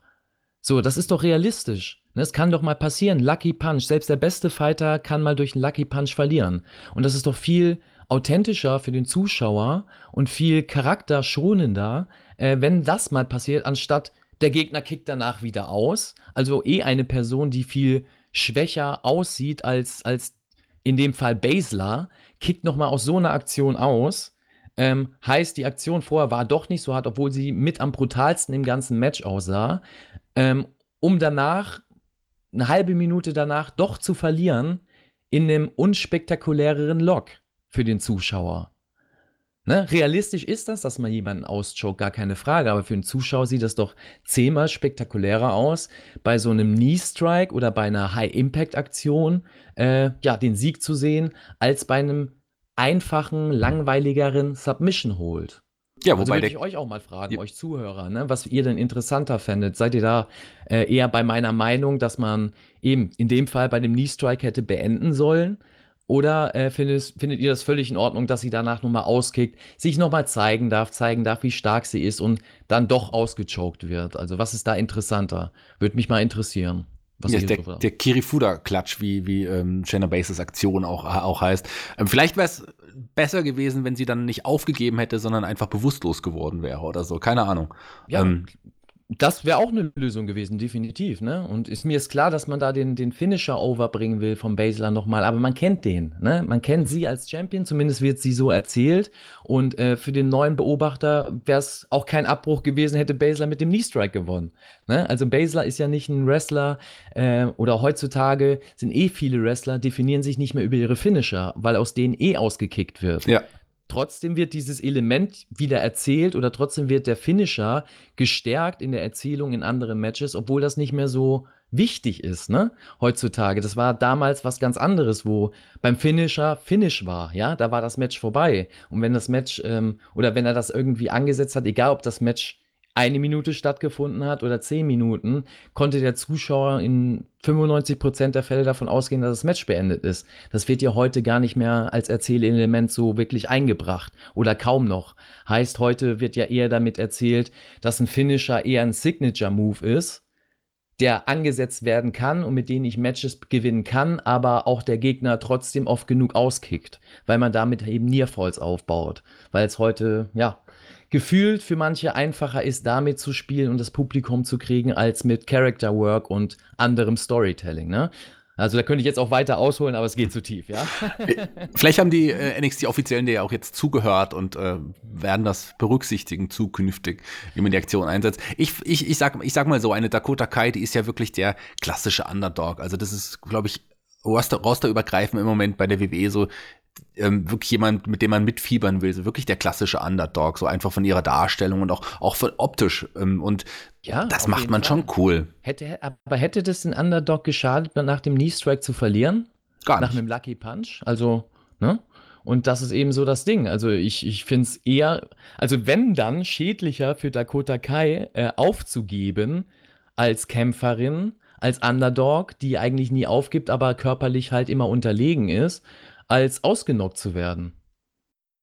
So, das ist doch realistisch. Ne? Es kann doch mal passieren. Lucky Punch. Selbst der beste Fighter kann mal durch einen Lucky Punch verlieren. Und das ist doch viel authentischer für den Zuschauer und viel charakterschonender, äh, wenn das mal passiert, anstatt der Gegner kickt danach wieder aus. Also eh eine Person, die viel schwächer aussieht als, als in dem Fall Basler, kickt nochmal aus so einer Aktion aus. Ähm, heißt, die Aktion vorher war doch nicht so hart, obwohl sie mit am brutalsten im ganzen Match aussah. Ähm, um danach, eine halbe Minute danach, doch zu verlieren in einem unspektakuläreren Lock für den Zuschauer. Ne? Realistisch ist das, dass man jemanden auschokt, gar keine Frage. Aber für einen Zuschauer sieht das doch zehnmal spektakulärer aus, bei so einem Knee-Strike oder bei einer High-Impact-Aktion äh, ja, den Sieg zu sehen, als bei einem einfachen, langweiligeren Submission-Hold. Ja, also wobei also würde ich euch auch mal fragen, ja. euch Zuhörer, ne, was ihr denn interessanter fändet. Seid ihr da äh, eher bei meiner Meinung, dass man eben in dem Fall bei dem Knee-Strike hätte beenden sollen? Oder äh, findet, findet ihr das völlig in Ordnung, dass sie danach nochmal auskickt, sich nochmal zeigen darf, zeigen darf, wie stark sie ist und dann doch ausgechoked wird? Also was ist da interessanter? Würde mich mal interessieren. Was ja, der, der Kirifuda-Klatsch, wie, wie ähm, Shayna Bases Aktion auch, auch heißt. Ähm, vielleicht wäre es besser gewesen, wenn sie dann nicht aufgegeben hätte, sondern einfach bewusstlos geworden wäre oder so. Keine Ahnung. Ja, ähm, das wäre auch eine Lösung gewesen, definitiv. Ne? Und ist mir ist klar, dass man da den, den Finisher overbringen will vom Basler nochmal, aber man kennt den. Ne? Man kennt sie als Champion, zumindest wird sie so erzählt. Und äh, für den neuen Beobachter wäre es auch kein Abbruch gewesen, hätte Basler mit dem Knee-Strike gewonnen. Ne? Also Basler ist ja nicht ein Wrestler äh, oder heutzutage sind eh viele Wrestler, definieren sich nicht mehr über ihre Finisher, weil aus denen eh ausgekickt wird. Ja. Trotzdem wird dieses Element wieder erzählt oder trotzdem wird der Finisher gestärkt in der Erzählung in anderen Matches, obwohl das nicht mehr so wichtig ist, ne? Heutzutage. Das war damals was ganz anderes, wo beim Finisher Finish war, ja, da war das Match vorbei. Und wenn das Match ähm, oder wenn er das irgendwie angesetzt hat, egal ob das Match eine Minute stattgefunden hat oder zehn Minuten, konnte der Zuschauer in 95 Prozent der Fälle davon ausgehen, dass das Match beendet ist. Das wird ja heute gar nicht mehr als Erzählelement so wirklich eingebracht oder kaum noch. Heißt, heute wird ja eher damit erzählt, dass ein Finisher eher ein Signature-Move ist, der angesetzt werden kann und mit denen ich Matches gewinnen kann, aber auch der Gegner trotzdem oft genug auskickt, weil man damit eben Nearfalls aufbaut. Weil es heute, ja, gefühlt für manche einfacher ist, damit zu spielen und das Publikum zu kriegen, als mit Character Work und anderem Storytelling. Ne? Also da könnte ich jetzt auch weiter ausholen, aber es geht zu tief, ja. Vielleicht haben die äh, NXT-Offiziellen dir ja auch jetzt zugehört und äh, werden das berücksichtigen zukünftig, wie man die Aktion einsetzt. Ich, ich, ich, sag, ich sag mal so, eine Dakota Kai, die ist ja wirklich der klassische Underdog. Also das ist, glaube ich, Roster, rosterübergreifend im Moment bei der WWE so ähm, wirklich jemand, mit dem man mitfiebern will, so wirklich der klassische Underdog, so einfach von ihrer Darstellung und auch, auch von optisch. Ähm, und ja, das macht man Fall. schon cool. Hätte, aber hätte das den Underdog geschadet, nach dem Knee-Strike zu verlieren? Gar nicht. Nach einem Lucky Punch? Also, ne? Und das ist eben so das Ding. Also ich, ich finde es eher, also wenn dann schädlicher für Dakota Kai äh, aufzugeben als Kämpferin, als Underdog, die eigentlich nie aufgibt, aber körperlich halt immer unterlegen ist, als ausgenockt zu werden.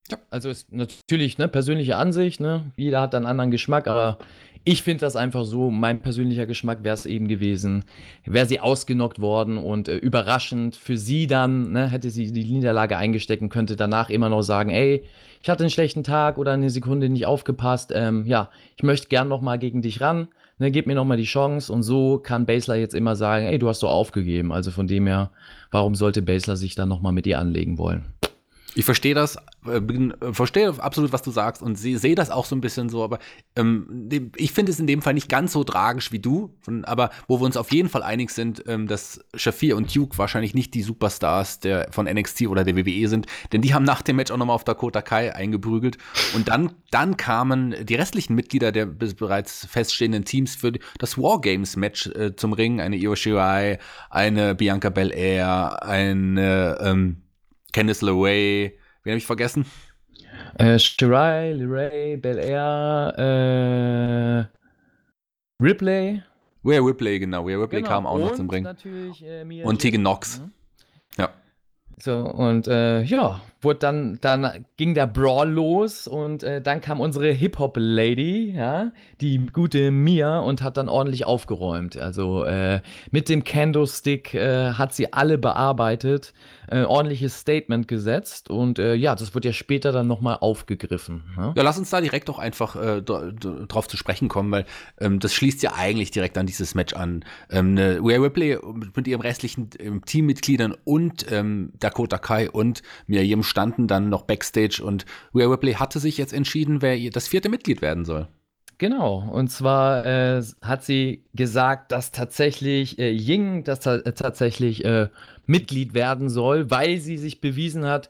Ja. Also ist natürlich ne, persönliche Ansicht, ne? jeder hat einen anderen Geschmack, aber ich finde das einfach so, mein persönlicher Geschmack wäre es eben gewesen, wäre sie ausgenockt worden und äh, überraschend für sie dann, ne, hätte sie die Niederlage eingesteckt und könnte danach immer noch sagen, ey, ich hatte einen schlechten Tag oder eine Sekunde nicht aufgepasst, ähm, ja, ich möchte gern noch mal gegen dich ran, ne, gib mir noch mal die Chance und so kann Basler jetzt immer sagen, ey, du hast doch aufgegeben, also von dem her, warum sollte Basler sich dann noch mal mit ihr anlegen wollen? Ich verstehe das, äh, bin, äh, verstehe absolut, was du sagst und sehe seh das auch so ein bisschen so, aber ähm, ich finde es in dem Fall nicht ganz so tragisch wie du, von, aber wo wir uns auf jeden Fall einig sind, ähm, dass Shafir und Duke wahrscheinlich nicht die Superstars der, von NXT oder der WWE sind, denn die haben nach dem Match auch nochmal auf Dakota Kai eingeprügelt und dann, dann kamen die restlichen Mitglieder der bereits feststehenden Teams für das Wargames-Match äh, zum Ring, eine Io Shirai, eine Bianca Belair, eine ähm, Candice LeRae, wen habe ich vergessen? Äh, Shirai, LeRae, Bel Air, äh, Ripley. Rhea Ripley, genau. Rhea Ripley genau. kam auch und noch zum Ring. Natürlich, äh, und Tegan Knox. Mhm. Ja. So, und äh, ja, wurde dann, dann ging der Brawl los und äh, dann kam unsere Hip-Hop-Lady, ja, die gute Mia und hat dann ordentlich aufgeräumt. Also äh, mit dem Candlestick äh, hat sie alle bearbeitet äh, ordentliches Statement gesetzt und äh, ja, das wird ja später dann nochmal aufgegriffen. Ne? Ja, lass uns da direkt doch einfach äh, drauf zu sprechen kommen, weil ähm, das schließt ja eigentlich direkt an dieses Match an. Ähm, ne, Rhea Ripley mit ihrem restlichen ähm, Teammitgliedern und ähm, Dakota Kai und Miriam standen dann noch Backstage und Rhea Ripley hatte sich jetzt entschieden, wer das vierte Mitglied werden soll. Genau, und zwar äh, hat sie gesagt, dass tatsächlich äh, Ying das ta tatsächlich äh, Mitglied werden soll, weil sie sich bewiesen hat,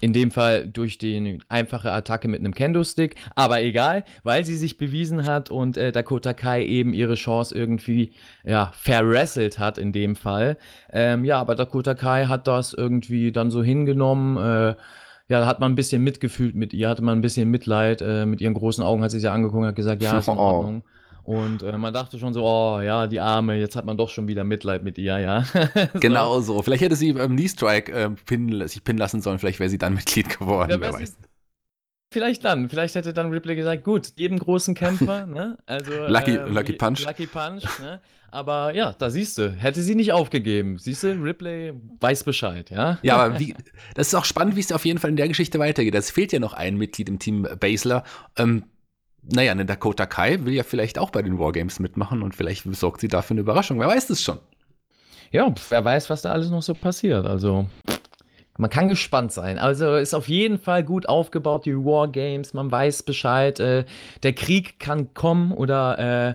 in dem Fall durch die einfache Attacke mit einem Kendo-Stick, aber egal, weil sie sich bewiesen hat und äh, Dakota Kai eben ihre Chance irgendwie ja, verwrestelt hat in dem Fall. Ähm, ja, aber Dakota Kai hat das irgendwie dann so hingenommen, äh, ja, da hat man ein bisschen mitgefühlt mit ihr, hatte man ein bisschen Mitleid. Äh, mit ihren großen Augen hat sie sich angeguckt und hat gesagt, ja, ist in Ordnung. Und äh, man dachte schon so, oh ja, die Arme, jetzt hat man doch schon wieder Mitleid mit ihr, ja. so. Genau so. Vielleicht hätte sie beim Knee Strike äh, pin, sich pinnen lassen sollen, vielleicht wäre sie dann Mitglied geworden, ja, wer weiß. vielleicht dann. Vielleicht hätte dann Ripley gesagt, gut, jedem großen Kämpfer, ne? Also Lucky, ähm, Lucky Punch. Lucky Punch, ne? Aber ja, da siehst du, hätte sie nicht aufgegeben. Siehst du, Ripley weiß Bescheid, ja? Ja, aber wie, das ist auch spannend, wie es auf jeden Fall in der Geschichte weitergeht. Es fehlt ja noch ein Mitglied im Team Basler. Ähm, naja, eine Dakota Kai will ja vielleicht auch bei den Wargames mitmachen und vielleicht sorgt sie dafür eine Überraschung. Wer weiß das schon? Ja, wer weiß, was da alles noch so passiert. Also, man kann gespannt sein. Also ist auf jeden Fall gut aufgebaut, die Wargames. Man weiß Bescheid. Äh, der Krieg kann kommen oder äh,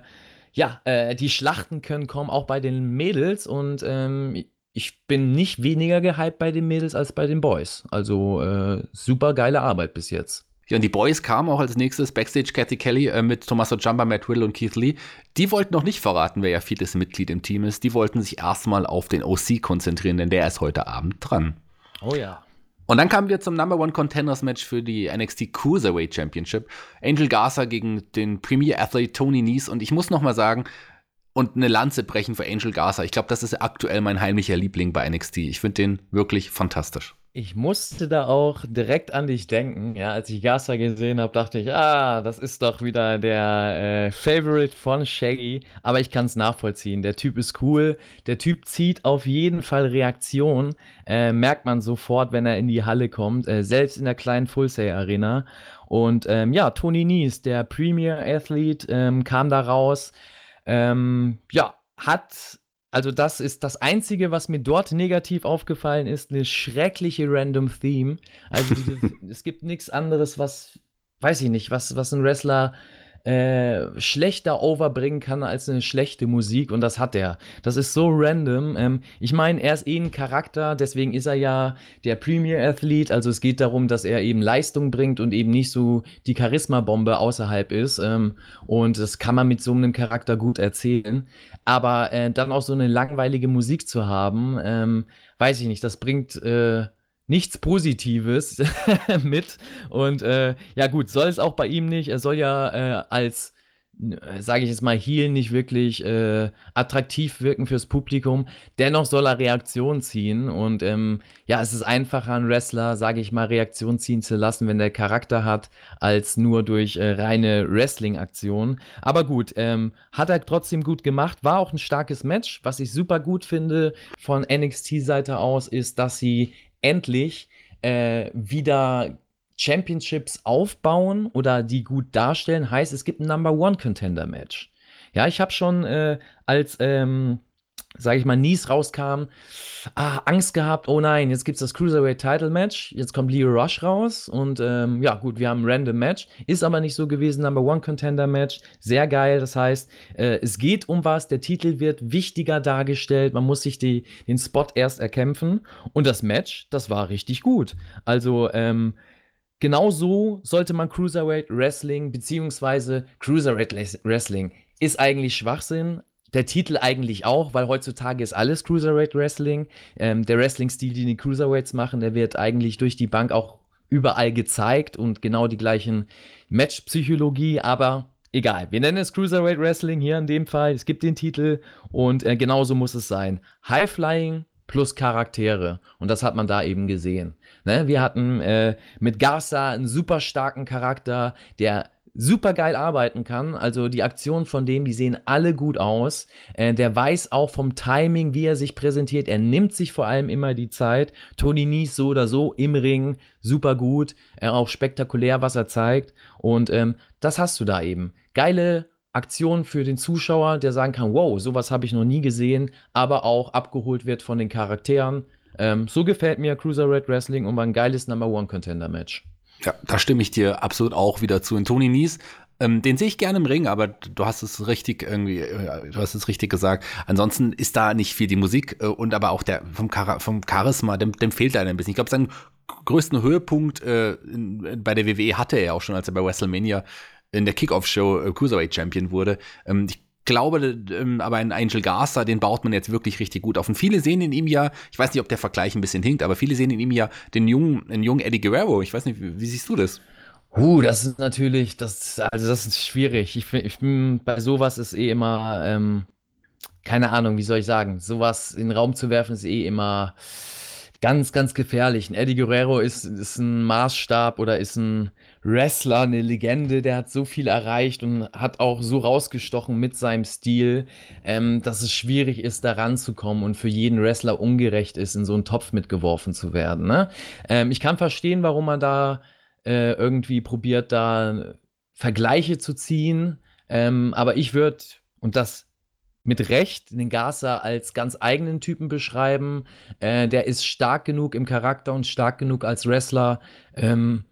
ja, äh, die Schlachten können kommen, auch bei den Mädels. Und ähm, ich bin nicht weniger gehypt bei den Mädels als bei den Boys. Also äh, super geile Arbeit bis jetzt. Ja, und die Boys kamen auch als nächstes Backstage Cathy Kelly äh, mit Tommaso Jumba, Matt Riddle und Keith Lee. Die wollten noch nicht verraten, wer ja viertes Mitglied im Team ist. Die wollten sich erstmal auf den OC konzentrieren, denn der ist heute Abend dran. Oh ja. Und dann kamen wir zum Number One Contenders Match für die NXT Cruiserweight Championship. Angel Garza gegen den Premier Athlete Tony Nies. Und ich muss noch mal sagen, und eine Lanze brechen für Angel Garza. Ich glaube, das ist aktuell mein heimlicher Liebling bei NXT. Ich finde den wirklich fantastisch. Ich musste da auch direkt an dich denken. Ja, als ich Garza gesehen habe, dachte ich, ah, das ist doch wieder der äh, Favorite von Shaggy. Aber ich kann es nachvollziehen. Der Typ ist cool. Der Typ zieht auf jeden Fall Reaktion. Äh, merkt man sofort, wenn er in die Halle kommt. Äh, selbst in der kleinen Full Sail Arena. Und ähm, ja, Tony Nies, der Premier Athlete, ähm, kam da raus. Ähm, ja, hat also das ist das Einzige, was mir dort negativ aufgefallen ist, eine schreckliche Random Theme. Also diese, es gibt nichts anderes, was, weiß ich nicht, was, was ein Wrestler äh, schlechter overbringen kann als eine schlechte Musik und das hat er. Das ist so random. Ähm, ich meine, er ist eh ein Charakter, deswegen ist er ja der Premier Athlete. Also es geht darum, dass er eben Leistung bringt und eben nicht so die Charisma-Bombe außerhalb ist. Ähm, und das kann man mit so einem Charakter gut erzählen. Aber äh, dann auch so eine langweilige Musik zu haben, ähm, weiß ich nicht, das bringt. Äh, nichts Positives mit. Und äh, ja gut, soll es auch bei ihm nicht. Er soll ja äh, als, äh, sage ich jetzt mal, Heel nicht wirklich äh, attraktiv wirken fürs Publikum. Dennoch soll er Reaktion ziehen. Und ähm, ja, es ist einfacher, einen Wrestler, sage ich mal, Reaktion ziehen zu lassen, wenn der Charakter hat, als nur durch äh, reine Wrestling-Aktionen. Aber gut, ähm, hat er trotzdem gut gemacht. War auch ein starkes Match. Was ich super gut finde von NXT-Seite aus, ist, dass sie endlich äh, wieder Championships aufbauen oder die gut darstellen, heißt, es gibt ein Number One Contender Match. Ja, ich habe schon äh, als ähm, sage ich mal, Nies rauskam, ah, Angst gehabt, oh nein, jetzt gibt es das Cruiserweight Title Match, jetzt kommt Leo Rush raus und ähm, ja, gut, wir haben ein Random Match, ist aber nicht so gewesen, Number One Contender Match, sehr geil, das heißt, äh, es geht um was, der Titel wird wichtiger dargestellt, man muss sich die, den Spot erst erkämpfen und das Match, das war richtig gut. Also, ähm, genau so sollte man Cruiserweight Wrestling beziehungsweise Cruiserweight Wrestling ist eigentlich Schwachsinn, der Titel eigentlich auch, weil heutzutage ist alles Cruiserweight Wrestling. Ähm, der Wrestling-Stil, den die Cruiserweights machen, der wird eigentlich durch die Bank auch überall gezeigt und genau die gleichen Match-Psychologie, aber egal. Wir nennen es Cruiserweight Wrestling hier in dem Fall. Es gibt den Titel und äh, genauso muss es sein. High Flying plus Charaktere. Und das hat man da eben gesehen. Ne? Wir hatten äh, mit Garza einen super starken Charakter, der super geil arbeiten kann. Also die Aktionen von dem, die sehen alle gut aus. Äh, der weiß auch vom Timing, wie er sich präsentiert. Er nimmt sich vor allem immer die Zeit. Tony Nies so oder so im Ring, super gut. Äh, auch spektakulär, was er zeigt. Und ähm, das hast du da eben. Geile Aktion für den Zuschauer, der sagen kann, wow, sowas habe ich noch nie gesehen, aber auch abgeholt wird von den Charakteren. Ähm, so gefällt mir Cruiserweight Wrestling und war ein geiles Number One Contender Match. Ja, da stimme ich dir absolut auch wieder zu. Und Tony Nies, ähm, den sehe ich gerne im Ring, aber du hast es richtig irgendwie, äh, du hast es richtig gesagt. Ansonsten ist da nicht viel die Musik äh, und aber auch der vom, Char vom Charisma, dem, dem fehlt leider ein bisschen. Ich glaube, seinen größten Höhepunkt äh, in, bei der WWE hatte er ja auch schon, als er bei WrestleMania in der Kickoff-Show äh, Cruiserweight Champion wurde. Ähm, ich glaube ähm, aber ein Angel Garza, den baut man jetzt wirklich richtig gut auf. Und viele sehen in ihm ja, ich weiß nicht, ob der Vergleich ein bisschen hinkt, aber viele sehen in ihm ja den jungen, den jungen Eddie Guerrero. Ich weiß nicht, wie, wie siehst du das? Uh, das ist natürlich, das, also das ist schwierig. Ich, ich bin bei sowas ist eh immer, ähm, keine Ahnung, wie soll ich sagen, sowas in den Raum zu werfen ist eh immer ganz, ganz gefährlich. Ein Eddie Guerrero ist, ist ein Maßstab oder ist ein Wrestler, eine Legende, der hat so viel erreicht und hat auch so rausgestochen mit seinem Stil, ähm, dass es schwierig ist, da ranzukommen und für jeden Wrestler ungerecht ist, in so einen Topf mitgeworfen zu werden. Ne? Ähm, ich kann verstehen, warum man da äh, irgendwie probiert, da Vergleiche zu ziehen, ähm, aber ich würde, und das mit Recht den Gaza als ganz eigenen Typen beschreiben. Äh, der ist stark genug im Charakter und stark genug als Wrestler, ähm,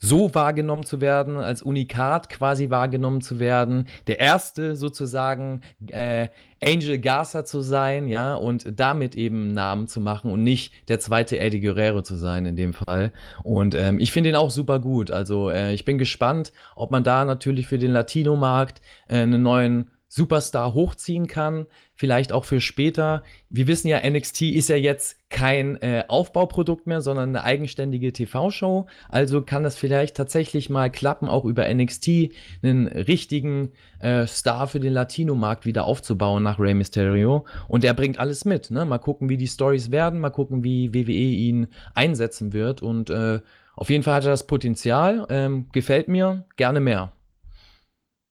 so wahrgenommen zu werden, als Unikat quasi wahrgenommen zu werden, der erste sozusagen äh, Angel Garza zu sein, ja, und damit eben Namen zu machen und nicht der zweite Eddie Guerrero zu sein in dem Fall. Und ähm, ich finde ihn auch super gut. Also äh, ich bin gespannt, ob man da natürlich für den Latino-Markt äh, einen neuen Superstar hochziehen kann, vielleicht auch für später. Wir wissen ja, NXT ist ja jetzt kein äh, Aufbauprodukt mehr, sondern eine eigenständige TV-Show. Also kann das vielleicht tatsächlich mal klappen, auch über NXT einen richtigen äh, Star für den Latino-Markt wieder aufzubauen nach Rey Mysterio. Und er bringt alles mit. Ne? Mal gucken, wie die Stories werden, mal gucken, wie WWE ihn einsetzen wird. Und äh, auf jeden Fall hat er das Potenzial. Ähm, gefällt mir gerne mehr.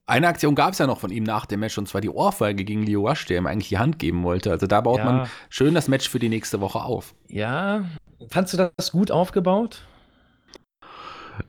Eine Aktion gab es ja noch von ihm nach dem Match, und zwar die Ohrfeige gegen Leo Rush, der ihm eigentlich die Hand geben wollte. Also da baut ja. man schön das Match für die nächste Woche auf. Ja, fandst du das gut aufgebaut?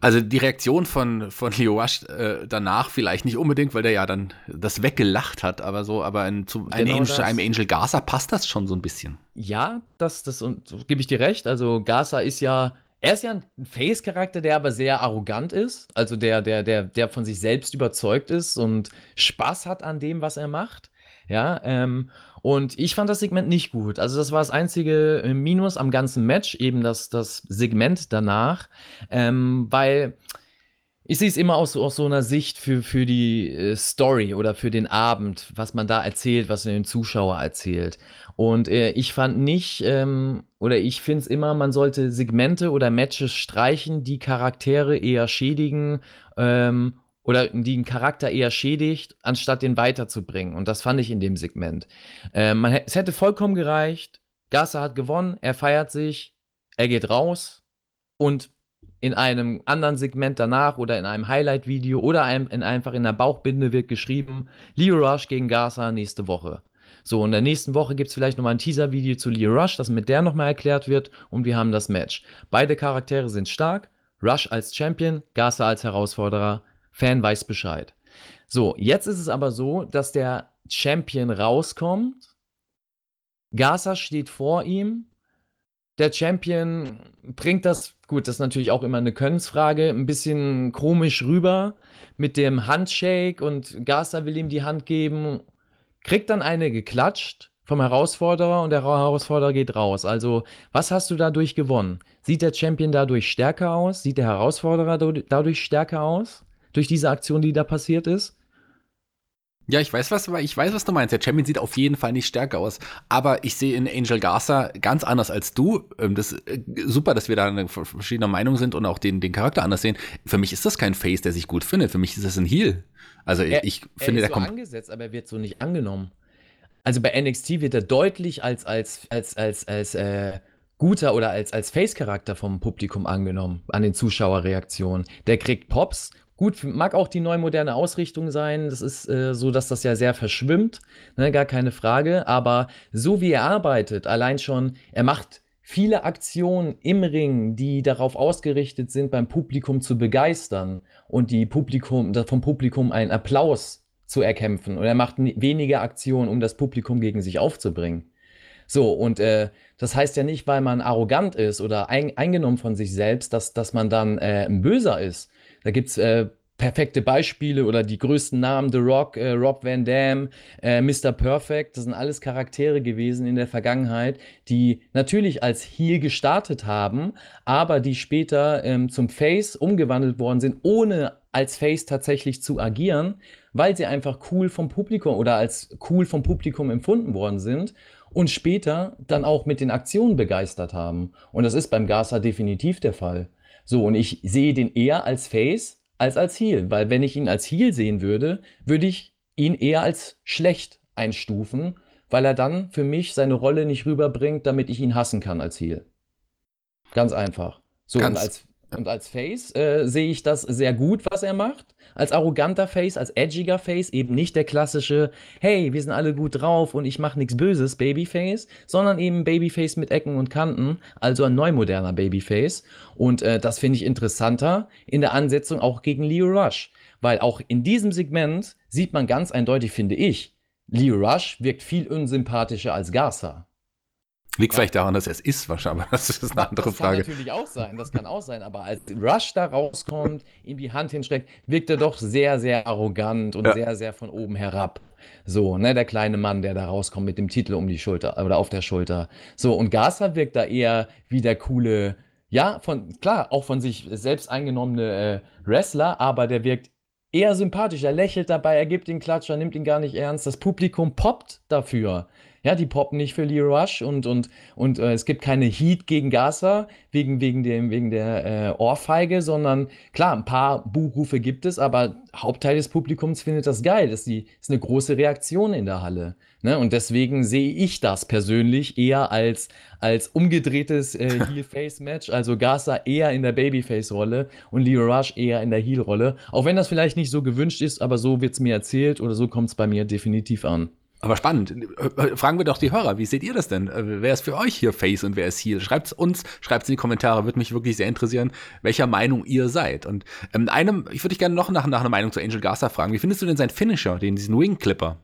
Also die Reaktion von, von Leo Rush äh, danach vielleicht nicht unbedingt, weil der ja dann das weggelacht hat, aber so, aber ein, zu genau einem, Angel, einem Angel Gaza passt das schon so ein bisschen. Ja, das, das und so gebe ich dir recht. Also Gaza ist ja er ist ja ein Face-Charakter, der aber sehr arrogant ist, also der, der, der, der von sich selbst überzeugt ist und Spaß hat an dem, was er macht. Ja, ähm, und ich fand das Segment nicht gut. Also, das war das einzige äh, Minus am ganzen Match, eben das, das Segment danach, ähm, weil ich sehe es immer aus, aus so einer Sicht für, für die äh, Story oder für den Abend, was man da erzählt, was man den Zuschauer erzählt. Und äh, ich fand nicht, ähm, oder ich finde es immer, man sollte Segmente oder Matches streichen, die Charaktere eher schädigen ähm, oder die einen Charakter eher schädigt, anstatt den weiterzubringen. Und das fand ich in dem Segment. Ähm, man, es hätte vollkommen gereicht. Gasser hat gewonnen, er feiert sich, er geht raus und in einem anderen Segment danach oder in einem Highlight-Video oder einem, in einfach in der Bauchbinde wird geschrieben, Leo Rush gegen Gaza nächste Woche. So, in der nächsten Woche gibt es vielleicht nochmal ein Teaser-Video zu Leo Rush, das mit der nochmal erklärt wird und wir haben das Match. Beide Charaktere sind stark, Rush als Champion, Gaza als Herausforderer, Fan weiß Bescheid. So, jetzt ist es aber so, dass der Champion rauskommt, Gaza steht vor ihm, der Champion bringt das, gut, das ist natürlich auch immer eine Könnensfrage, ein bisschen komisch rüber mit dem Handshake und Gaza will ihm die Hand geben kriegt dann eine geklatscht vom Herausforderer und der Herausforderer geht raus. Also, was hast du dadurch gewonnen? Sieht der Champion dadurch stärker aus? Sieht der Herausforderer dadurch stärker aus? Durch diese Aktion, die da passiert ist? Ja, ich weiß, was, ich weiß, was du meinst. Der Champion sieht auf jeden Fall nicht stärker aus. Aber ich sehe in Angel Garza ganz anders als du. Ähm, das ist äh, super, dass wir da verschiedener Meinung sind und auch den, den Charakter anders sehen. Für mich ist das kein Face, der sich gut findet. Für mich ist das ein Heal. Also er, ich finde, er ist der so kommt. angesetzt, aber er wird so nicht angenommen. Also bei NXT wird er deutlich als, als, als, als, als, äh, guter oder als, als Face-Charakter vom Publikum angenommen, an den Zuschauerreaktionen. Der kriegt Pops, Gut, mag auch die neue moderne Ausrichtung sein. Das ist äh, so, dass das ja sehr verschwimmt, ne, gar keine Frage. Aber so wie er arbeitet, allein schon, er macht viele Aktionen im Ring, die darauf ausgerichtet sind, beim Publikum zu begeistern und die Publikum, vom Publikum einen Applaus zu erkämpfen. Und er macht weniger Aktionen, um das Publikum gegen sich aufzubringen. So, und äh, das heißt ja nicht, weil man arrogant ist oder ein, eingenommen von sich selbst, dass, dass man dann äh, ein Böser ist. Da gibt es äh, perfekte Beispiele oder die größten Namen, The Rock, äh, Rob Van Dam, äh, Mr. Perfect, das sind alles Charaktere gewesen in der Vergangenheit, die natürlich als Heel gestartet haben, aber die später ähm, zum Face umgewandelt worden sind, ohne als Face tatsächlich zu agieren, weil sie einfach cool vom Publikum oder als cool vom Publikum empfunden worden sind und später dann auch mit den Aktionen begeistert haben. Und das ist beim Gaza definitiv der Fall. So, und ich sehe den eher als Face als als Heal, weil wenn ich ihn als Heal sehen würde, würde ich ihn eher als schlecht einstufen, weil er dann für mich seine Rolle nicht rüberbringt, damit ich ihn hassen kann als Heal. Ganz einfach. So, und Ganz- als, und als Face äh, sehe ich das sehr gut, was er macht. Als arroganter Face, als edgiger Face, eben nicht der klassische, hey, wir sind alle gut drauf und ich mache nichts Böses Babyface, sondern eben Babyface mit Ecken und Kanten, also ein neumoderner Babyface. Und äh, das finde ich interessanter in der Ansetzung auch gegen Leo Rush. Weil auch in diesem Segment sieht man ganz eindeutig, finde ich, Leo Rush wirkt viel unsympathischer als Garza. Liegt vielleicht daran, dass er es ist, wahrscheinlich. aber Das ist eine andere das Frage. kann natürlich auch sein, das kann auch sein, aber als Rush da rauskommt, ihm die Hand hinstreckt, wirkt er doch sehr, sehr arrogant und Ja. sehr, sehr von oben herab. So, ne, der kleine Mann, der da rauskommt mit dem Titel um die Schulter oder auf der Schulter. So, und Garza wirkt da eher wie der coole, ja, von, klar, auch von sich selbst eingenommene äh, Wrestler, aber der wirkt eher sympathisch. Er lächelt dabei, er gibt den Klatscher, nimmt ihn gar nicht ernst. Das Publikum poppt dafür. Ja, die poppen nicht für Leo Rush und, und, und äh, es gibt keine Heat gegen Gaza wegen, wegen, dem, wegen der äh, Ohrfeige, sondern klar, ein paar Buhrufe gibt es, aber Hauptteil des Publikums findet das geil. Das ist, die, ist eine große Reaktion in der Halle. Ne? Und deswegen sehe ich das persönlich eher als, als umgedrehtes äh, Heel-Face-Match, also Gaza eher in der Babyface-Rolle und Leo Rush eher in der Heel-Rolle. Auch wenn das vielleicht nicht so gewünscht ist, aber so wird es mir erzählt oder so kommt es bei mir definitiv an. Aber spannend. Äh, Fragen wir doch die Hörer, wie seht ihr das denn? Äh, Wer ist für euch hier Face und wer ist Heel? Schreibt es uns, schreibt es in die Kommentare, würde mich wirklich sehr interessieren, welcher Meinung ihr seid. Und ähm, einem, ich würde dich gerne noch nach, nach einer Meinung zu Angel Garza fragen. Wie findest du denn seinen Finisher, den diesen Wing Clipper?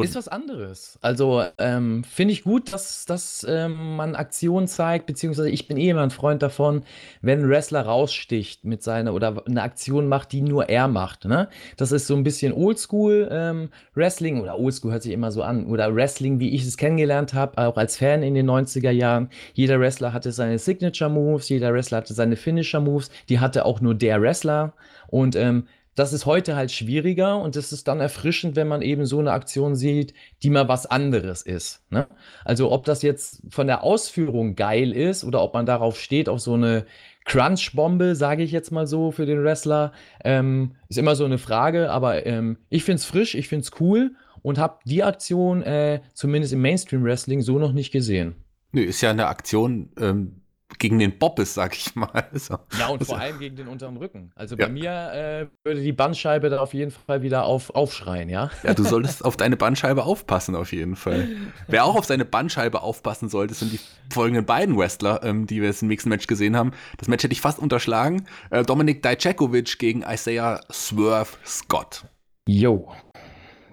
Ist was anderes. Also ähm, finde ich gut, dass, dass ähm, man Aktionen zeigt, beziehungsweise ich bin eh immer ein Freund davon, wenn ein Wrestler raussticht mit seiner oder eine Aktion macht, die nur er macht. Ne? Das ist so ein bisschen Oldschool ähm, Wrestling oder Oldschool hört sich immer so an oder Wrestling, wie ich es kennengelernt habe, auch als Fan in den 90er Jahren. Jeder Wrestler hatte seine Signature Moves, jeder Wrestler hatte seine Finisher Moves, die hatte auch nur der Wrestler und ähm, das ist heute halt schwieriger und es ist dann erfrischend, wenn man eben so eine Aktion sieht, die mal was anderes ist. Ne? Also ob das jetzt von der Ausführung geil ist oder ob man darauf steht, auf so eine Crunch-Bombe, sage ich jetzt mal so für den Wrestler, ähm, ist immer so eine Frage, aber ähm, ich finde es frisch, ich finde es cool und habe die Aktion äh, zumindest im Mainstream-Wrestling so noch nicht gesehen. Nö, ist ja eine Aktion ähm, gegen den Bobbes, sag ich mal. So. Ja, und vor allem gegen den unteren Rücken. Also Ja. bei mir äh, würde die Bandscheibe da auf jeden Fall wieder auf, aufschreien, ja? Ja, du solltest auf deine Bandscheibe aufpassen, auf jeden Fall. Wer auch auf seine Bandscheibe aufpassen sollte, sind die folgenden beiden Wrestler, ähm, die wir jetzt im nächsten Match gesehen haben. Das Match hätte ich fast unterschlagen. Äh, Dominik Dijakovic gegen Isaiah Swerve Scott. Jo.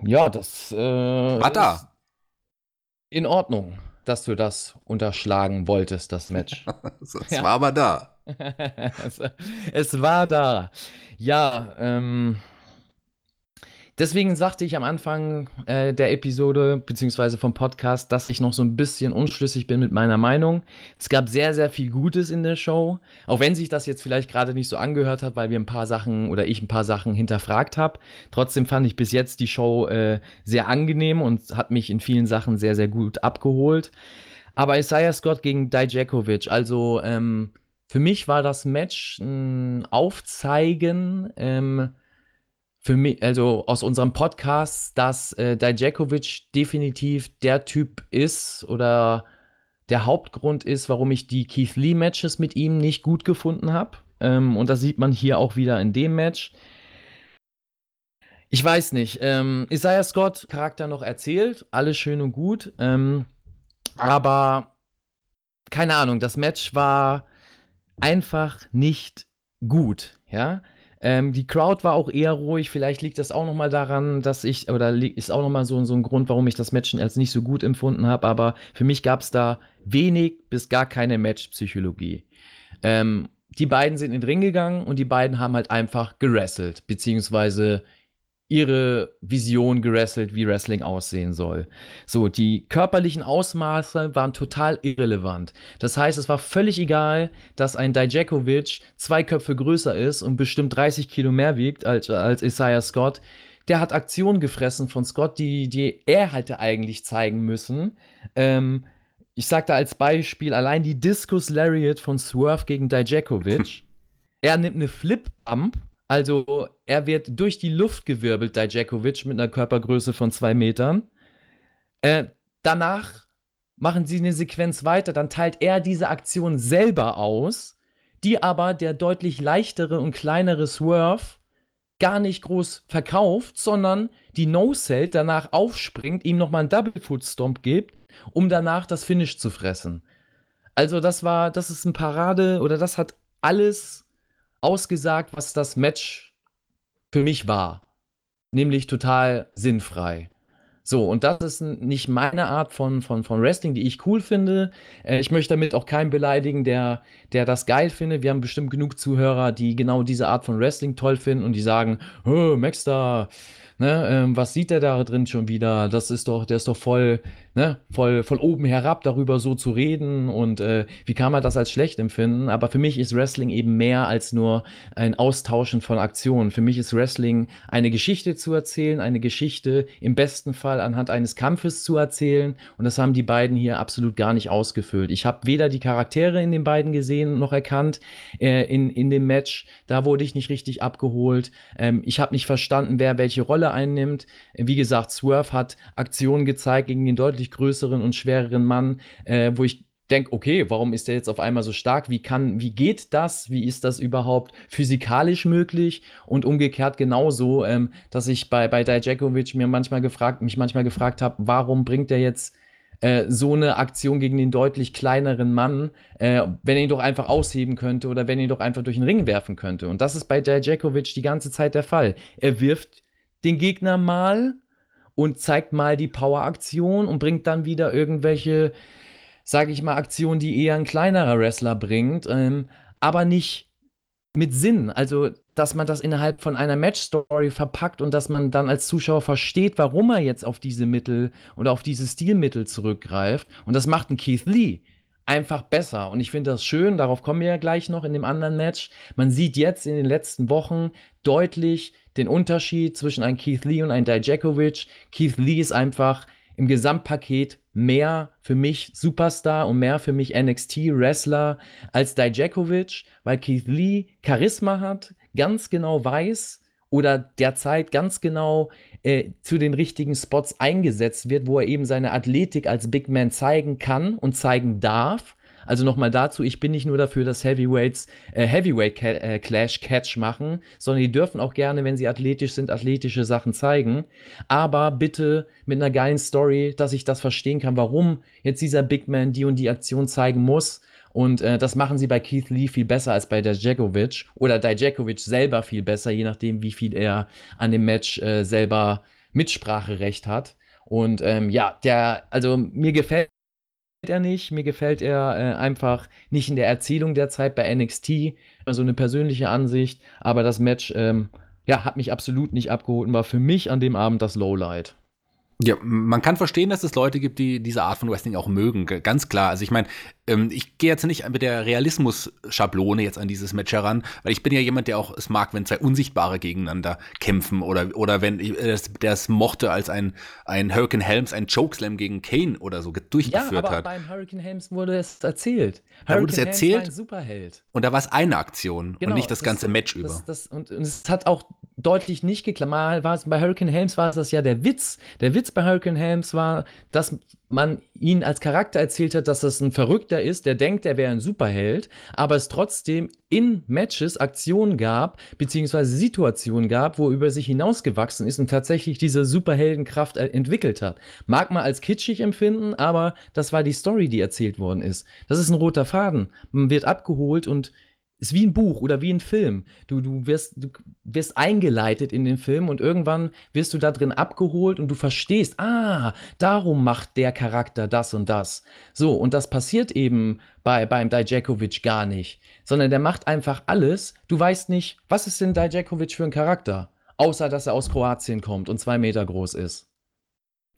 Ja, das äh, War ist da. in Ordnung, dass du das unterschlagen wolltest, das Match. Es Ja. war aber da. es, es war da. Ja, ähm, deswegen sagte ich am Anfang äh, der Episode, beziehungsweise vom Podcast, dass ich noch so ein bisschen unschlüssig bin mit meiner Meinung. Es gab sehr, sehr viel Gutes in der Show, auch wenn sich das jetzt vielleicht gerade nicht so angehört hat, weil wir ein paar Sachen oder ich ein paar Sachen hinterfragt habe. Trotzdem fand ich bis jetzt die Show äh, sehr angenehm und hat mich in vielen Sachen sehr, sehr gut abgeholt. Aber Isaiah Scott gegen Dijakovic, also ähm, für mich war das Match ein Aufzeigen ähm, für mich, also aus unserem Podcast, dass äh, Dijakovic definitiv der Typ ist oder der Hauptgrund ist, warum ich die Keith Lee Matches mit ihm nicht gut gefunden habe. Ähm, und das sieht man hier auch wieder in dem Match. Ich weiß nicht. Ähm, Isaiah Scott, Charakter noch erzählt, alles schön und gut. Ähm, aber keine Ahnung, das Match war einfach nicht gut, ja. Ähm, die Crowd war auch eher ruhig. Vielleicht liegt das auch noch mal daran, dass ich, oder ist auch noch mal so, so ein Grund, warum ich das Match als nicht so gut empfunden habe. Aber für mich gab es da wenig bis gar keine Matchpsychologie. Ähm, die beiden sind in den Ring gegangen und die beiden haben halt einfach gerasselt, beziehungsweise ihre Vision gerasselt, wie Wrestling aussehen soll. So, die körperlichen Ausmaße waren total irrelevant. Das heißt, es war völlig egal, dass ein Dijakovic zwei Köpfe größer ist und bestimmt 30 Kilo mehr wiegt als, als Isaiah Scott. Der hat Aktionen gefressen von Scott, die, die er hätte eigentlich zeigen müssen. Ähm, ich sag da als Beispiel allein die Discus Lariat von Swerve gegen Dijakovic. er nimmt eine Flip-Bump, also er wird durch die Luft gewirbelt, Dijakovic, mit einer Körpergröße von zwei Metern. Äh, danach machen sie eine Sequenz weiter, dann teilt er diese Aktion selber aus, die aber der deutlich leichtere und kleinere Swerve gar nicht groß verkauft, sondern die No-Cell danach aufspringt, ihm nochmal einen Double-Foot-Stomp gibt, um danach das Finish zu fressen. Also das war, das ist ein Parade oder das hat alles ausgesagt, was das Match für mich war. Nämlich total sinnfrei. So, und das ist nicht meine Art von, von, von Wrestling, die ich cool finde. Äh, ich möchte damit auch keinen beleidigen, der, der das geil findet. Wir haben bestimmt genug Zuhörer, die genau diese Art von Wrestling toll finden und die sagen, Maxstar, ne, ähm, was sieht der da drin schon wieder? Das ist doch, der ist doch voll, ne, voll von oben herab darüber so zu reden und äh, wie kann man das als schlecht empfinden? Aber für mich ist Wrestling eben mehr als nur ein Austauschen von Aktionen. Für mich ist Wrestling eine Geschichte zu erzählen, eine Geschichte im besten Fall anhand eines Kampfes zu erzählen und das haben die beiden hier absolut gar nicht ausgefüllt. Ich habe weder die Charaktere in den beiden gesehen noch erkannt äh, in, in dem Match. Da wurde ich nicht richtig abgeholt. Ähm, ich habe nicht verstanden, wer welche Rolle einnimmt. Wie gesagt, Swerve hat Aktionen gezeigt gegen den deutlich größeren und schwereren Mann, äh, wo ich denke, okay, warum ist der jetzt auf einmal so stark? Wie kann, wie geht das? Wie ist das überhaupt physikalisch möglich? Und umgekehrt genauso, ähm, dass ich bei, bei Dijakovic mir manchmal gefragt, mich manchmal gefragt habe, warum bringt er jetzt äh, so eine Aktion gegen den deutlich kleineren Mann, äh, wenn er ihn doch einfach ausheben könnte oder wenn er ihn doch einfach durch den Ring werfen könnte. Und das ist bei Dijakovic die ganze Zeit der Fall. Er wirft den Gegner mal und zeigt mal die Power-Aktion und bringt dann wieder irgendwelche, sage ich mal, Aktionen, die eher ein kleinerer Wrestler bringt, ähm, aber nicht mit Sinn. Also, dass man das innerhalb von einer Match-Story verpackt und dass man dann als Zuschauer versteht, warum er jetzt auf diese Mittel oder auf diese Stilmittel zurückgreift. Und das macht ein Keith Lee einfach besser. Und ich finde das schön, darauf kommen wir ja gleich noch in dem anderen Match. Man sieht jetzt in den letzten Wochen deutlich, den Unterschied zwischen einem Keith Lee und einem Dijakovic. Keith Lee ist einfach im Gesamtpaket mehr für mich Superstar und mehr für mich NXT-Wrestler als Dijakovic, weil Keith Lee Charisma hat, ganz genau weiß oder derzeit ganz genau äh, zu den richtigen Spots eingesetzt wird, wo er eben seine Athletik als Big Man zeigen kann und zeigen darf. Also nochmal dazu, ich bin nicht nur dafür, dass Heavyweights äh, Heavyweight -Ca äh, Clash Catch machen, sondern die dürfen auch gerne, wenn sie athletisch sind, athletische Sachen zeigen. Aber bitte mit einer geilen Story, dass ich das verstehen kann, warum jetzt dieser Big Man die und die Aktion zeigen muss. Und äh, das machen sie bei Keith Lee viel besser als bei Dijakovic oder Dijakovic selber viel besser, je nachdem, wie viel er an dem Match äh, selber Mitspracherecht hat. Und ähm, ja, der, also mir gefällt er nicht. Mir gefällt er äh, einfach nicht in der Erzählung der Zeit bei NXT. Also eine persönliche Ansicht. Aber das Match ähm, ja, hat mich absolut nicht abgeholt und war für mich an dem Abend das Lowlight. Ja, man kann verstehen, dass es Leute gibt, die diese Art von Wrestling auch mögen. Ganz klar. Also ich meine, ähm, ich gehe jetzt nicht mit der Realismus-Schablone jetzt an dieses Match heran, weil ich bin ja jemand, der auch es mag, wenn zwei Unsichtbare gegeneinander kämpfen oder, oder wenn der es mochte, als ein, ein Hurricane Helms ein Chokeslam gegen Kane oder so durchgeführt ja, aber hat. beim Hurricane Helms wurde es erzählt. Da wurde es erzählt. War ein Superheld. Und da war es eine Aktion genau, und nicht das, das ganze Match das, über. Das, und, und es hat auch deutlich nicht geklappt. Mal war es bei Hurricane Helms war es das ja der Witz. Der Witz bei Hurricane Helms war, dass man ihn als Charakter erzählt hat, dass das ein Verrückter ist, der denkt, er wäre ein Superheld, aber es trotzdem in Matches Aktionen gab, beziehungsweise Situationen gab, wo er über sich hinausgewachsen ist und tatsächlich diese Superheldenkraft entwickelt hat. Mag man als kitschig empfinden, aber das war die Story, die erzählt worden ist. Das ist ein roter Faden. Man wird abgeholt und ist wie ein Buch oder wie ein Film. Du, du, wirst, du wirst eingeleitet in den Film und irgendwann wirst du da drin abgeholt und du verstehst, ah, darum macht der Charakter das und das. So, und das passiert eben bei, beim Dijakovic gar nicht, sondern der macht einfach alles. Du weißt nicht, was ist denn Dijakovic für ein Charakter? Außer, dass er aus Kroatien kommt und zwei Meter groß ist.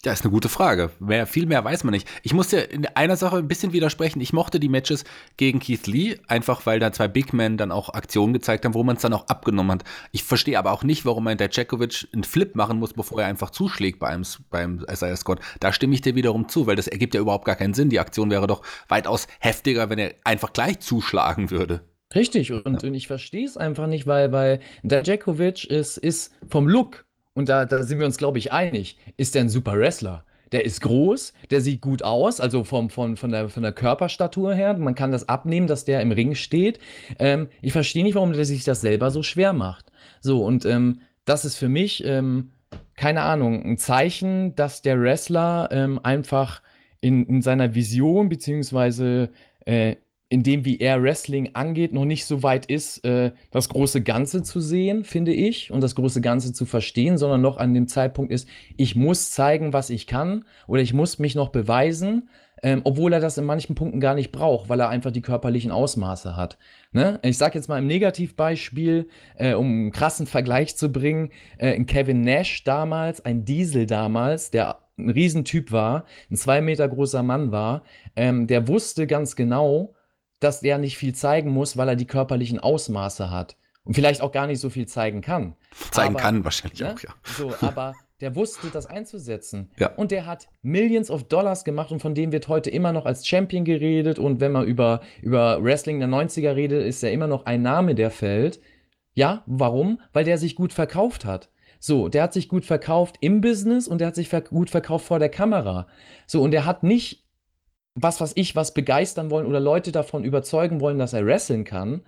Ja, ist eine gute Frage. Mehr, viel mehr weiß man nicht. Ich muss dir in einer Sache ein bisschen widersprechen. Ich mochte die Matches gegen Keith Lee, einfach weil da zwei Big Men dann auch Aktionen gezeigt haben, wo man es dann auch abgenommen hat. Ich verstehe aber auch nicht, warum ein Dajakovic einen Flip machen muss, bevor er einfach zuschlägt bei einem, beim Isaiah Scott. Da stimme ich dir wiederum zu, weil das ergibt ja überhaupt gar keinen Sinn. Die Aktion wäre doch weitaus heftiger, wenn er einfach gleich zuschlagen würde. Richtig, und, ja. und ich verstehe es einfach nicht, weil, weil Dajakovic ist, ist vom Look und da, da sind wir uns, glaube ich, einig, ist er ein super Wrestler. der ist groß, der sieht gut aus, also vom, von, von, der, von der Körperstatur her. Man kann das abnehmen, dass der im Ring steht. Ähm, ich verstehe nicht, warum der sich das selber so schwer macht. So, und ähm, das ist für mich, ähm, keine Ahnung, ein Zeichen, dass der Wrestler ähm, einfach in, in seiner Vision, beziehungsweise äh, in dem, wie er Wrestling angeht, noch nicht so weit ist, äh, das große Ganze zu sehen, finde ich, und das große Ganze zu verstehen, sondern noch an dem Zeitpunkt ist, ich muss zeigen, was ich kann, oder ich muss mich noch beweisen, ähm, obwohl er das in manchen Punkten gar nicht braucht, weil er einfach die körperlichen Ausmaße hat. Ne? Ich sage jetzt mal im Negativbeispiel, äh, um einen krassen Vergleich zu bringen, äh, Kevin Nash damals, ein Diesel damals, der ein Riesentyp war, ein zwei Meter großer Mann war, ähm, der wusste ganz genau, dass der nicht viel zeigen muss, weil er die körperlichen Ausmaße hat. Und vielleicht auch gar nicht so viel zeigen kann. Zeigen aber, kann wahrscheinlich ne? auch, ja. So, aber der wusste das einzusetzen. Ja. Und der hat Millions of Dollars gemacht und von dem wird heute immer noch als Champion geredet. Und wenn man über, über Wrestling der 90er redet, ist er immer noch ein Name, der fällt. Ja, warum? Weil der sich gut verkauft hat. So, der hat sich gut verkauft im Business und der hat sich ver gut verkauft vor der Kamera. So, und der hat nicht was, was ich, was begeistern wollen oder Leute davon überzeugen wollen, dass er wresteln kann,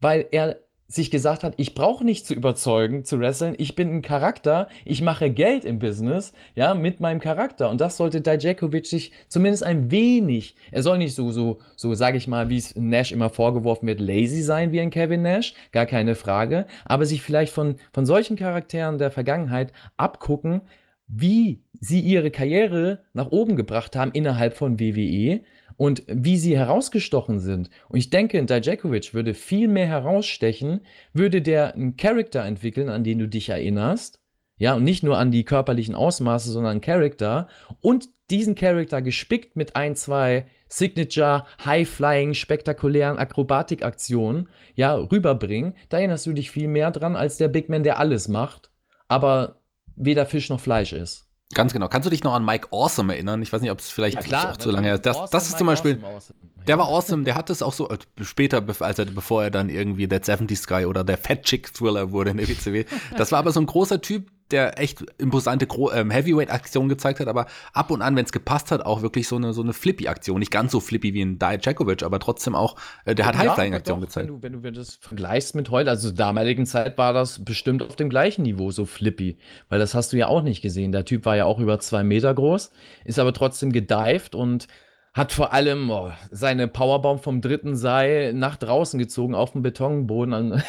weil er sich gesagt hat, ich brauche nicht zu überzeugen, zu wresteln, ich bin ein Charakter, ich mache Geld im Business, ja, mit meinem Charakter. Und das sollte Dijakovic sich zumindest ein wenig, er soll nicht so, so, so, sage ich mal, wie es Nash immer vorgeworfen wird, lazy sein wie ein Kevin Nash, gar keine Frage, aber sich vielleicht von, von solchen Charakteren der Vergangenheit abgucken, wie sie ihre Karriere nach oben gebracht haben innerhalb von WWE und wie sie herausgestochen sind. Und ich denke, Dijakovic würde viel mehr herausstechen, würde der einen Charakter entwickeln, an den du dich erinnerst. Ja, und nicht nur an die körperlichen Ausmaße, sondern einen Charakter. Und diesen Charakter gespickt mit ein, zwei Signature, High-Flying, spektakulären Akrobatikaktionen, ja, rüberbringen. Da erinnerst du dich viel mehr dran als der Big Man, der alles macht. Aber weder Fisch noch Fleisch ist. Ganz genau. Kannst du dich noch an Mike Awesome erinnern? Ich weiß nicht, ob es vielleicht ja, klar, auch zu lange her ist. Das, awesome, das ist zum Beispiel, awesome, awesome. der war awesome, der hat es auch so äh, später, als er, bevor er dann irgendwie der 70s Guy oder der Fat Chick Thriller wurde in der WCW. Das war aber so ein großer Typ, der echt imposante ähm, Heavyweight-Aktionen gezeigt hat, aber ab und an, wenn es gepasst hat, auch wirklich so eine, so eine Flippy-Aktion. Nicht ganz so flippy wie ein Dijakovic, aber trotzdem auch, äh, der hat ja, High-Flying-Aktionen gezeigt. Wenn du, wenn, du, wenn du das vergleichst mit heute, also zur damaligen Zeit war das bestimmt auf dem gleichen Niveau, so flippy. Weil das hast du ja auch nicht gesehen. Der Typ war ja auch über zwei Meter groß, ist aber trotzdem gedived und hat vor allem oh, seine Powerbomb vom dritten Seil nach draußen gezogen auf dem Betonboden.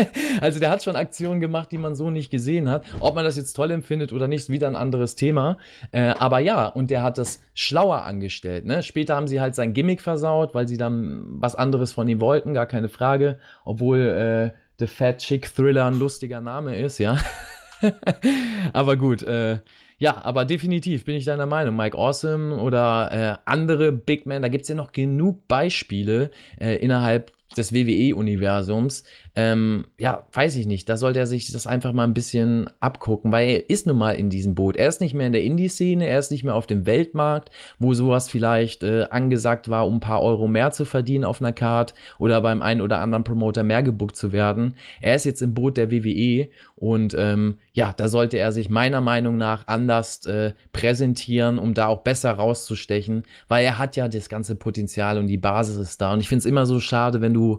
also der hat schon Aktionen gemacht, die man so nicht gesehen hat. Ob man das jetzt toll empfindet oder nicht, ist wieder ein anderes Thema. Äh, aber ja, und der hat das schlauer angestellt. Ne? Später haben sie halt sein Gimmick versaut, weil sie dann was anderes von ihm wollten, gar keine Frage. Obwohl äh, The Fat Chick Thriller ein lustiger Name ist, ja. aber gut, äh, ja, aber definitiv bin ich deiner Meinung. Mike Awesome oder äh, andere Big Men, da gibt es ja noch genug Beispiele äh, innerhalb des WWE-Universums. Ähm, ja, weiß ich nicht. Da sollte er sich das einfach mal ein bisschen abgucken, weil er ist nun mal in diesem Boot. Er ist nicht mehr in der Indie-Szene, er ist nicht mehr auf dem Weltmarkt, wo sowas vielleicht äh, angesagt war, um ein paar Euro mehr zu verdienen auf einer Card oder beim einen oder anderen Promoter mehr gebuckt zu werden. Er ist jetzt im Boot der WWE und ähm, ja, da sollte er sich meiner Meinung nach anders äh, präsentieren, um da auch besser rauszustechen, weil er hat ja das ganze Potenzial und die Basis ist da. Und ich finde es immer so schade, wenn du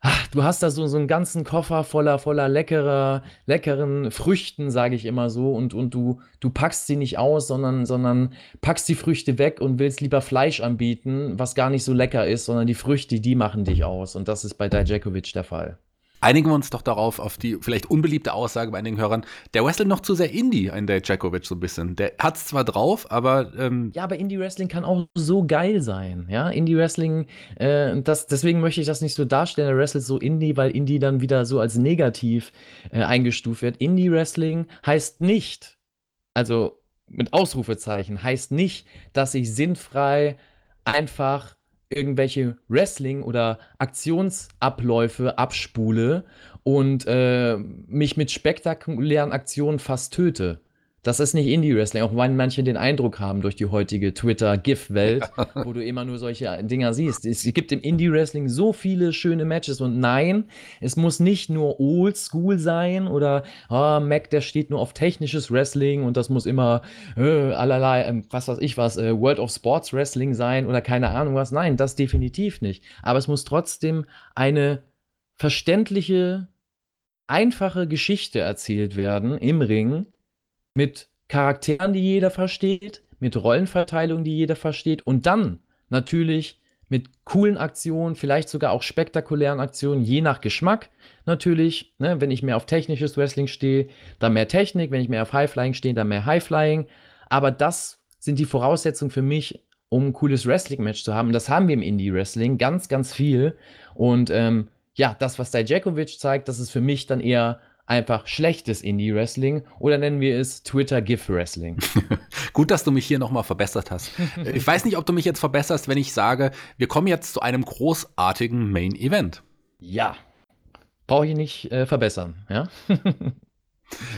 ach, du hast da so, so einen ganzen Koffer voller, voller leckerer, leckeren Früchten, sage ich immer so, und, und du, du packst sie nicht aus, sondern, sondern packst die Früchte weg und willst lieber Fleisch anbieten, was gar nicht so lecker ist, sondern die Früchte, die machen dich aus. Und das ist bei Dijakovic der Fall. Einigen wir uns doch darauf, auf die vielleicht unbeliebte Aussage bei einigen Hörern, der wrestelt noch zu sehr Indie, ein Djakovic so ein bisschen. Der hat es zwar drauf, aber. Ähm ja, aber Indie-Wrestling kann auch so geil sein. Ja, Indie-Wrestling, äh, das, deswegen möchte ich das nicht so darstellen, er wrestelt so Indie, weil Indie dann wieder so als negativ äh, eingestuft wird. Indie-Wrestling heißt nicht, also mit Ausrufezeichen, heißt nicht, dass ich sinnfrei einfach irgendwelche Wrestling- oder Aktionsabläufe abspule und äh, mich mit spektakulären Aktionen fast töte. Das ist nicht Indie-Wrestling, auch wenn manche den Eindruck haben durch die heutige Twitter-GIF-Welt, wo du immer nur solche Dinger siehst. Es gibt im Indie-Wrestling so viele schöne Matches und nein, es muss nicht nur Old-School sein oder oh, Mac, der steht nur auf technisches Wrestling und das muss immer äh, allerlei, äh, was weiß ich was, äh, World of Sports Wrestling sein oder keine Ahnung was. Nein, das definitiv nicht. Aber es muss trotzdem eine verständliche, einfache Geschichte erzählt werden im Ring mit Charakteren, die jeder versteht, mit Rollenverteilung, die jeder versteht und dann natürlich mit coolen Aktionen, vielleicht sogar auch spektakulären Aktionen, je nach Geschmack natürlich. Ne? Wenn ich mehr auf technisches Wrestling stehe, dann mehr Technik. Wenn ich mehr auf Highflying stehe, dann mehr Highflying. Aber das sind die Voraussetzungen für mich, um ein cooles Wrestling-Match zu haben. Das haben wir im Indie-Wrestling ganz, ganz viel. Und ähm, ja, das, was Dijakovic zeigt, das ist für mich dann eher einfach schlechtes Indie-Wrestling oder nennen wir es Twitter-GIF-Wrestling. Gut, dass du mich hier nochmal verbessert hast. ich weiß nicht, ob du mich jetzt verbesserst, wenn ich sage, wir kommen jetzt zu einem großartigen Main-Event. Ja, brauche ich nicht äh, verbessern, ja?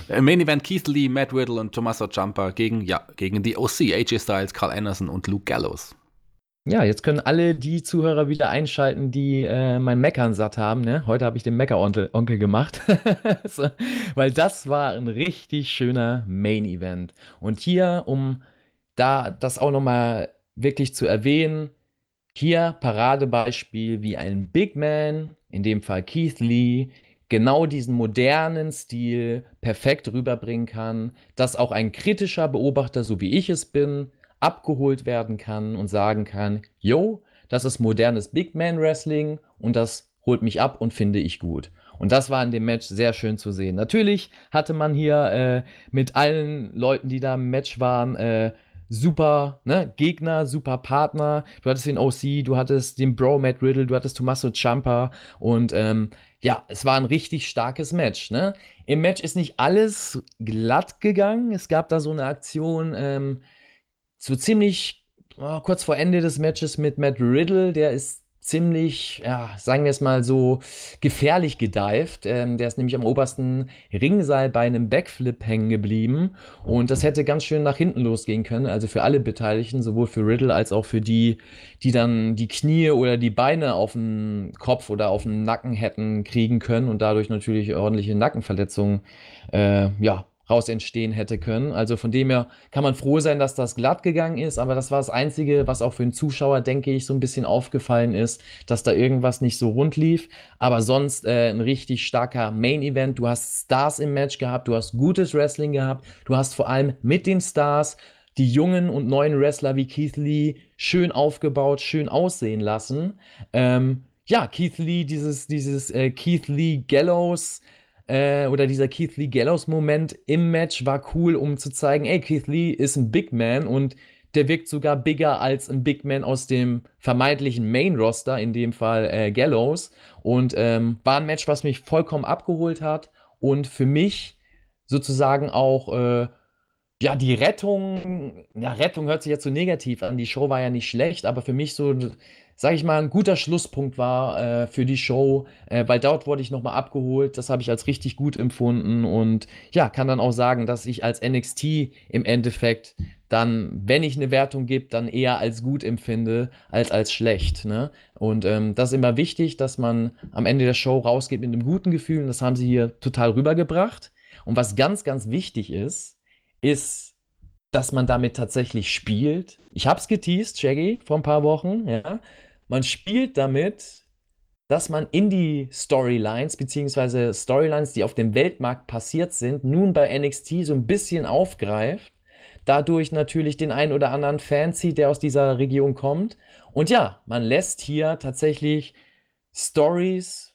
Äh, Main Event Keith Lee, Matt Riddle und Tommaso Ciampa gegen, ja, gegen die OC, AJ Styles, Carl Anderson und Luke Gallows. Ja, jetzt können alle die Zuhörer wieder einschalten, die äh, mein Meckern satt haben. Ne? Heute habe ich den Mecker-Onkel Onkel gemacht. so, weil das war ein richtig schöner Main-Event. Und hier, um da das auch nochmal wirklich zu erwähnen, hier Paradebeispiel, wie ein Big Man, in dem Fall Keith Lee, genau diesen modernen Stil perfekt rüberbringen kann, dass auch ein kritischer Beobachter, so wie ich es bin, abgeholt werden kann und sagen kann, yo, das ist modernes Big Man Wrestling und das holt mich ab und finde ich gut. Und das war in dem Match sehr schön zu sehen. Natürlich hatte man hier äh, mit allen Leuten, die da im Match waren, äh, super ne, Gegner, super Partner. Du hattest den OC, du hattest den Bro Matt Riddle, du hattest Tommaso Ciampa und ähm, ja, es war ein richtig starkes Match. Ne? Im Match ist nicht alles glatt gegangen. Es gab da so eine Aktion, ähm, so ziemlich oh, kurz vor Ende des Matches mit Matt Riddle, der ist ziemlich, ja, sagen wir es mal so, gefährlich gedived. Ähm, der ist nämlich am obersten Ringseil bei einem Backflip hängen geblieben und das hätte ganz schön nach hinten losgehen können. Also für alle Beteiligten, sowohl für Riddle als auch für die, die dann die Knie oder die Beine auf den Kopf oder auf den Nacken hätten kriegen können und dadurch natürlich ordentliche Nackenverletzungen, äh, ja, raus entstehen hätte können. Also von dem her kann man froh sein, dass das glatt gegangen ist, aber das war das Einzige, was auch für den Zuschauer, denke ich, so ein bisschen aufgefallen ist, dass da irgendwas nicht so rund lief. Aber sonst äh, ein richtig starker Main-Event. Du hast Stars im Match gehabt, du hast gutes Wrestling gehabt, du hast vor allem mit den Stars die jungen und neuen Wrestler wie Keith Lee schön aufgebaut, schön aussehen lassen. Ähm, ja, Keith Lee, dieses, dieses äh, Keith Lee Gallows, äh, oder dieser Keith Lee Gallows-Moment im Match war cool, um zu zeigen, ey, Keith Lee ist ein Big Man und der wirkt sogar bigger als ein Big Man aus dem vermeintlichen Main-Roster, in dem Fall äh, Gallows. Und ähm, war ein Match, was mich vollkommen abgeholt hat und für mich sozusagen auch äh, ja, die Rettung, ja, Rettung hört sich jetzt so negativ an. Die Show war ja nicht schlecht, aber für mich so sage ich mal, ein guter Schlusspunkt war äh, für die Show, äh, weil dort wurde ich nochmal abgeholt. Das habe ich als richtig gut empfunden und ja, kann dann auch sagen, dass ich als NXT im Endeffekt dann, wenn ich eine Wertung gebe, dann eher als gut empfinde als als schlecht. Ne? Und ähm, das ist immer wichtig, dass man am Ende der Show rausgeht mit einem guten Gefühl und das haben sie hier total rübergebracht. Und was ganz, ganz wichtig ist, ist, dass man damit tatsächlich spielt. Ich habe es geteased, Shaggy, vor ein paar Wochen, ja. Man spielt damit, dass man in die Storylines, beziehungsweise Storylines, die auf dem Weltmarkt passiert sind, nun bei NXT so ein bisschen aufgreift. Dadurch natürlich den einen oder anderen Fan zieht, der aus dieser Region kommt. Und ja, man lässt hier tatsächlich Stories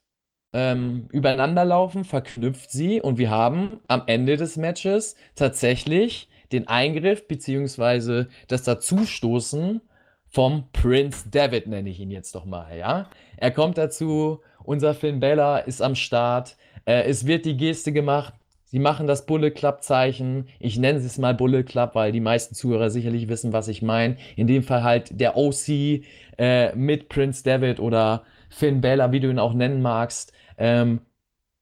ähm, übereinander laufen, verknüpft sie und wir haben am Ende des Matches tatsächlich den Eingriff beziehungsweise das Dazustoßen vom Prince David, nenne ich ihn jetzt doch mal, ja. Er kommt dazu, unser Finn Bella ist am Start, äh, es wird die Geste gemacht, sie machen das Bullet Club Zeichen, ich nenne es mal Bullet Club, weil die meisten Zuhörer sicherlich wissen, was ich meine. In dem Fall halt der OC äh, mit Prince David oder Finn Bella, wie du ihn auch nennen magst. Ähm,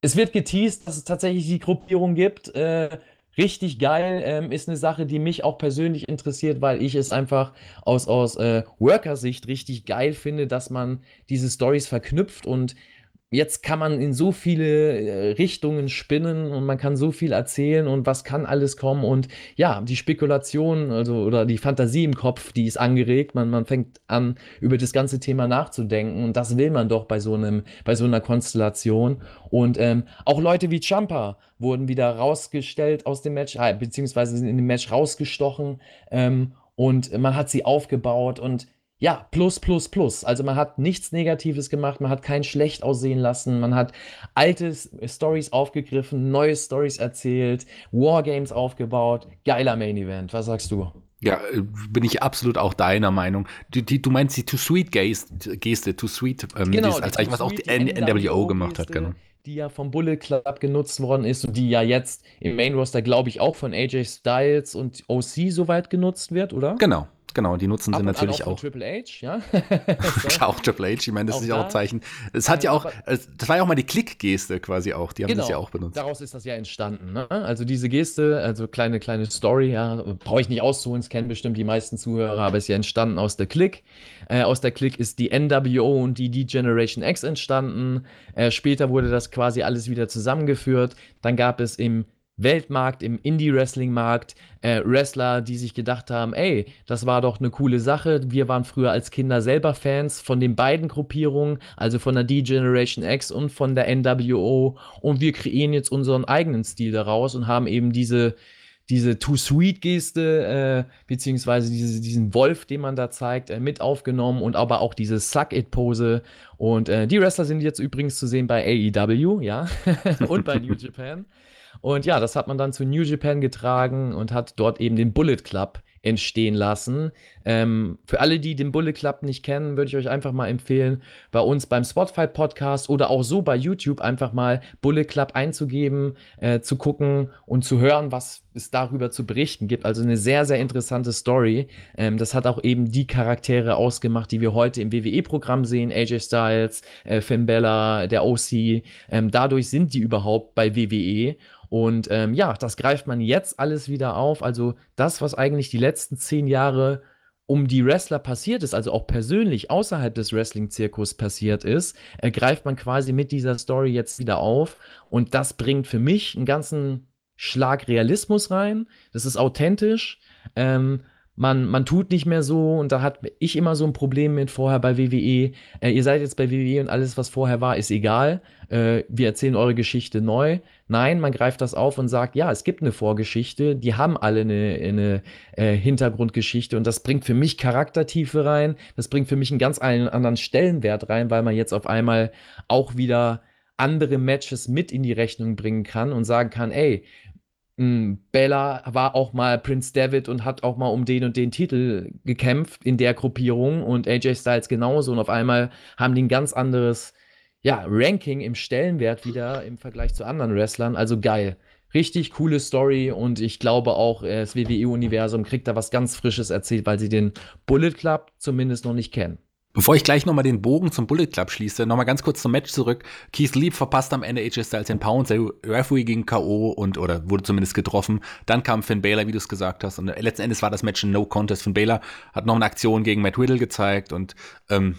es wird geteased, dass es tatsächlich die Gruppierung gibt, äh, richtig geil. Ähm, ist eine Sache, die mich auch persönlich interessiert, weil ich es einfach aus, aus äh, Worker-Sicht richtig geil finde, dass man diese Stories verknüpft und jetzt kann man in so viele äh, Richtungen spinnen und man kann so viel erzählen und was kann alles kommen und ja, die Spekulation, also oder die Fantasie im Kopf, die ist angeregt. Man, man fängt an, über das ganze Thema nachzudenken und das will man doch bei so einem, bei so einer Konstellation. Und ähm, auch Leute wie Champa wurden wieder rausgestellt aus dem Match, äh, beziehungsweise sind in dem Match rausgestochen ähm, und man hat sie aufgebaut und ja, plus, plus, plus. Also man hat nichts Negatives gemacht, man hat kein schlecht aussehen lassen, man hat alte Stories aufgegriffen, neue Stories erzählt, Wargames aufgebaut. Geiler Main Event. Was sagst du? Ja, äh, bin ich absolut auch deiner Meinung. Die, die, du meinst die Too Sweet Geste, Geste Too Sweet, ähm, genau, ist als eigentlich was auch die, die NWO gemacht hat, genau. Die ja vom Bullet Club genutzt worden ist und die ja jetzt im Main Roster, glaube ich, auch von AJ Styles und OC soweit genutzt wird, oder? Genau, Genau, die nutzen Ab sie natürlich auch. auch. Triple H, ja. auch Triple H, ich meine, das auch ist ja auch ein Zeichen. Es hat ja auch, das war ja auch mal die Klick-Geste quasi auch, die haben genau, das ja auch benutzt. Daraus ist das ja entstanden. Ne? Also diese Geste, also kleine, kleine Story, ja, brauche ich nicht auszuholen, es kennen bestimmt die meisten Zuhörer, aber ist ja entstanden aus der Klick. Äh, aus der Klick ist die NWO und die D-Generation X entstanden. Äh, später wurde das quasi alles wieder zusammengeführt. Dann gab es im Weltmarkt, im Indie-Wrestling-Markt, äh, Wrestler, die sich gedacht haben, ey, das war doch eine coole Sache. Wir waren früher als Kinder selber Fans von den beiden Gruppierungen, also von der D-Generation X und von der NWO. Und wir kreieren jetzt unseren eigenen Stil daraus und haben eben diese, diese Too-Sweet-Geste, äh, beziehungsweise diese, diesen Wolf, den man da zeigt, äh, mit aufgenommen und aber auch diese Suck-It-Pose. Und äh, die Wrestler sind jetzt übrigens zu sehen bei AEW, ja, und bei New Japan. Und ja, das hat man dann zu New Japan getragen und hat dort eben den Bullet Club entstehen lassen. Ähm, für alle, die den Bullet Club nicht kennen, würde ich euch einfach mal empfehlen, bei uns beim Spotify Podcast oder auch so bei YouTube einfach mal Bullet Club einzugeben, äh, zu gucken und zu hören, was es darüber zu berichten gibt. Also eine sehr, sehr interessante Story. Ähm, das hat auch eben die Charaktere ausgemacht, die wir heute im WWE-Programm sehen. AJ Styles, äh, Finn Bella, der OC. Ähm, dadurch sind die überhaupt bei WWE. Und ähm, ja, das greift man jetzt alles wieder auf. Also das, was eigentlich die letzten zehn Jahre um die Wrestler passiert ist, also auch persönlich außerhalb des Wrestling-Zirkus passiert ist, äh, greift man quasi mit dieser Story jetzt wieder auf. Und das bringt für mich einen ganzen Schlag Realismus rein. Das ist authentisch. Ähm, man, man tut nicht mehr so und da hat ich immer so ein Problem mit vorher bei WWE. Äh, ihr seid jetzt bei WWE und alles, was vorher war, ist egal. Äh, wir erzählen eure Geschichte neu. Nein, man greift das auf und sagt, ja, es gibt eine Vorgeschichte, die haben alle eine, eine äh, Hintergrundgeschichte und das bringt für mich Charaktertiefe rein, das bringt für mich einen ganz anderen Stellenwert rein, weil man jetzt auf einmal auch wieder andere Matches mit in die Rechnung bringen kann und sagen kann, ey, Bella war auch mal Prince David und hat auch mal um den und den Titel gekämpft in der Gruppierung und AJ Styles genauso. Und auf einmal haben die ein ganz anderes ja, Ranking im Stellenwert wieder im Vergleich zu anderen Wrestlern. Also geil. Richtig coole Story und ich glaube auch, äh, das WWE-Universum kriegt da was ganz Frisches erzählt, weil sie den Bullet Club zumindest noch nicht kennen. Bevor ich gleich nochmal den Bogen zum Bullet Club schließe, nochmal ganz kurz zum Match zurück. Keith Lee verpasst am Ende AJ Styles den Pound, der Referee ging K.O. und, oder wurde zumindest getroffen. Dann kam Finn Baylor, wie du es gesagt hast. Und letzten Endes war das Match ein No Contest. Finn Baylor hat noch eine Aktion gegen Matt Riddle gezeigt und, ähm,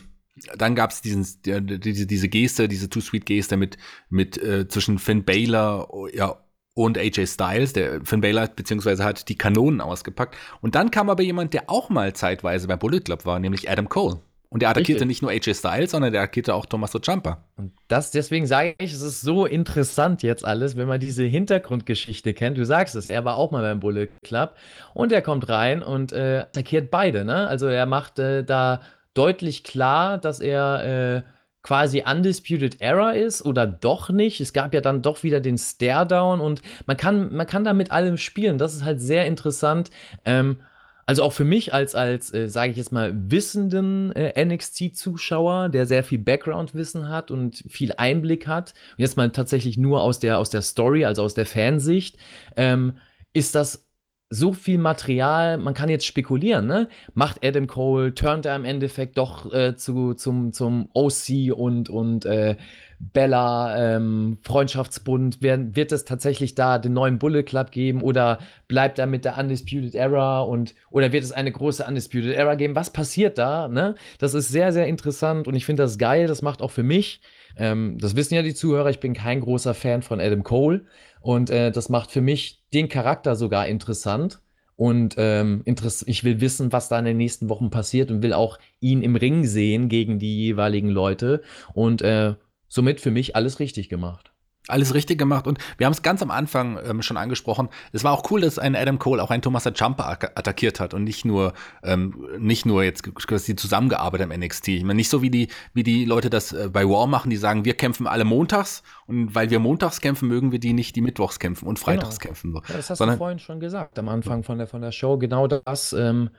dann gab es diese, diese Geste, diese Too-Sweet-Geste mit, mit äh, zwischen Finn Baylor ja, und AJ Styles. Der Finn Baylor beziehungsweise hat die Kanonen ausgepackt. Und dann kam aber jemand, der auch mal zeitweise bei Bullet Club war, nämlich Adam Cole. Und der attackierte Richtig. nicht nur AJ Styles, sondern der attackierte auch Tommaso Ciampa. Und das, deswegen sage ich, es ist so interessant jetzt alles, wenn man diese Hintergrundgeschichte kennt. Du sagst es, er war auch mal beim Bullet Club und er kommt rein und äh, attackiert beide. Ne? Also er macht äh, da deutlich klar, dass er äh, quasi Undisputed Error ist oder doch nicht. Es gab ja dann doch wieder den Stare-Down und man kann, man kann da mit allem spielen. Das ist halt sehr interessant. Ähm, also auch für mich als, als äh, sage ich jetzt mal, wissenden äh, NXT-Zuschauer, der sehr viel Background-Wissen hat und viel Einblick hat, und jetzt mal tatsächlich nur aus der, aus der Story, also aus der Fansicht, ähm, ist das so viel Material, man kann jetzt spekulieren, ne? Macht Adam Cole, turnt er im Endeffekt doch äh, zu, zum, zum OC und, und äh, Bella ähm, Freundschaftsbund? Wird, wird es tatsächlich da den neuen Bullet Club geben oder bleibt er mit der Undisputed Era und oder wird es eine große Undisputed Era geben? Was passiert da? Ne? Das ist sehr, sehr interessant und ich finde das geil. Das macht auch für mich, ähm, das wissen ja die Zuhörer, ich bin kein großer Fan von Adam Cole und äh, das macht für mich den Charakter sogar interessant. Und ähm, ich will wissen, was da in den nächsten Wochen passiert und will auch ihn im Ring sehen gegen die jeweiligen Leute. Und äh, somit für mich alles richtig gemacht. Alles richtig gemacht und wir haben es ganz am Anfang ähm, schon angesprochen. Es war auch cool, dass ein Adam Cole auch ein Thomas Jumper attackiert hat und nicht nur ähm, nicht nur jetzt quasi zusammengearbeitet im NXT. Ich meine nicht so wie die wie die Leute das äh, bei War machen, die sagen, wir kämpfen alle montags und weil wir montags kämpfen, mögen wir die nicht, die mittwochs kämpfen und freitags genau. kämpfen. So. Ja, das hast Sondern, du vorhin schon gesagt am Anfang von der von der Show. Genau das. Ähm,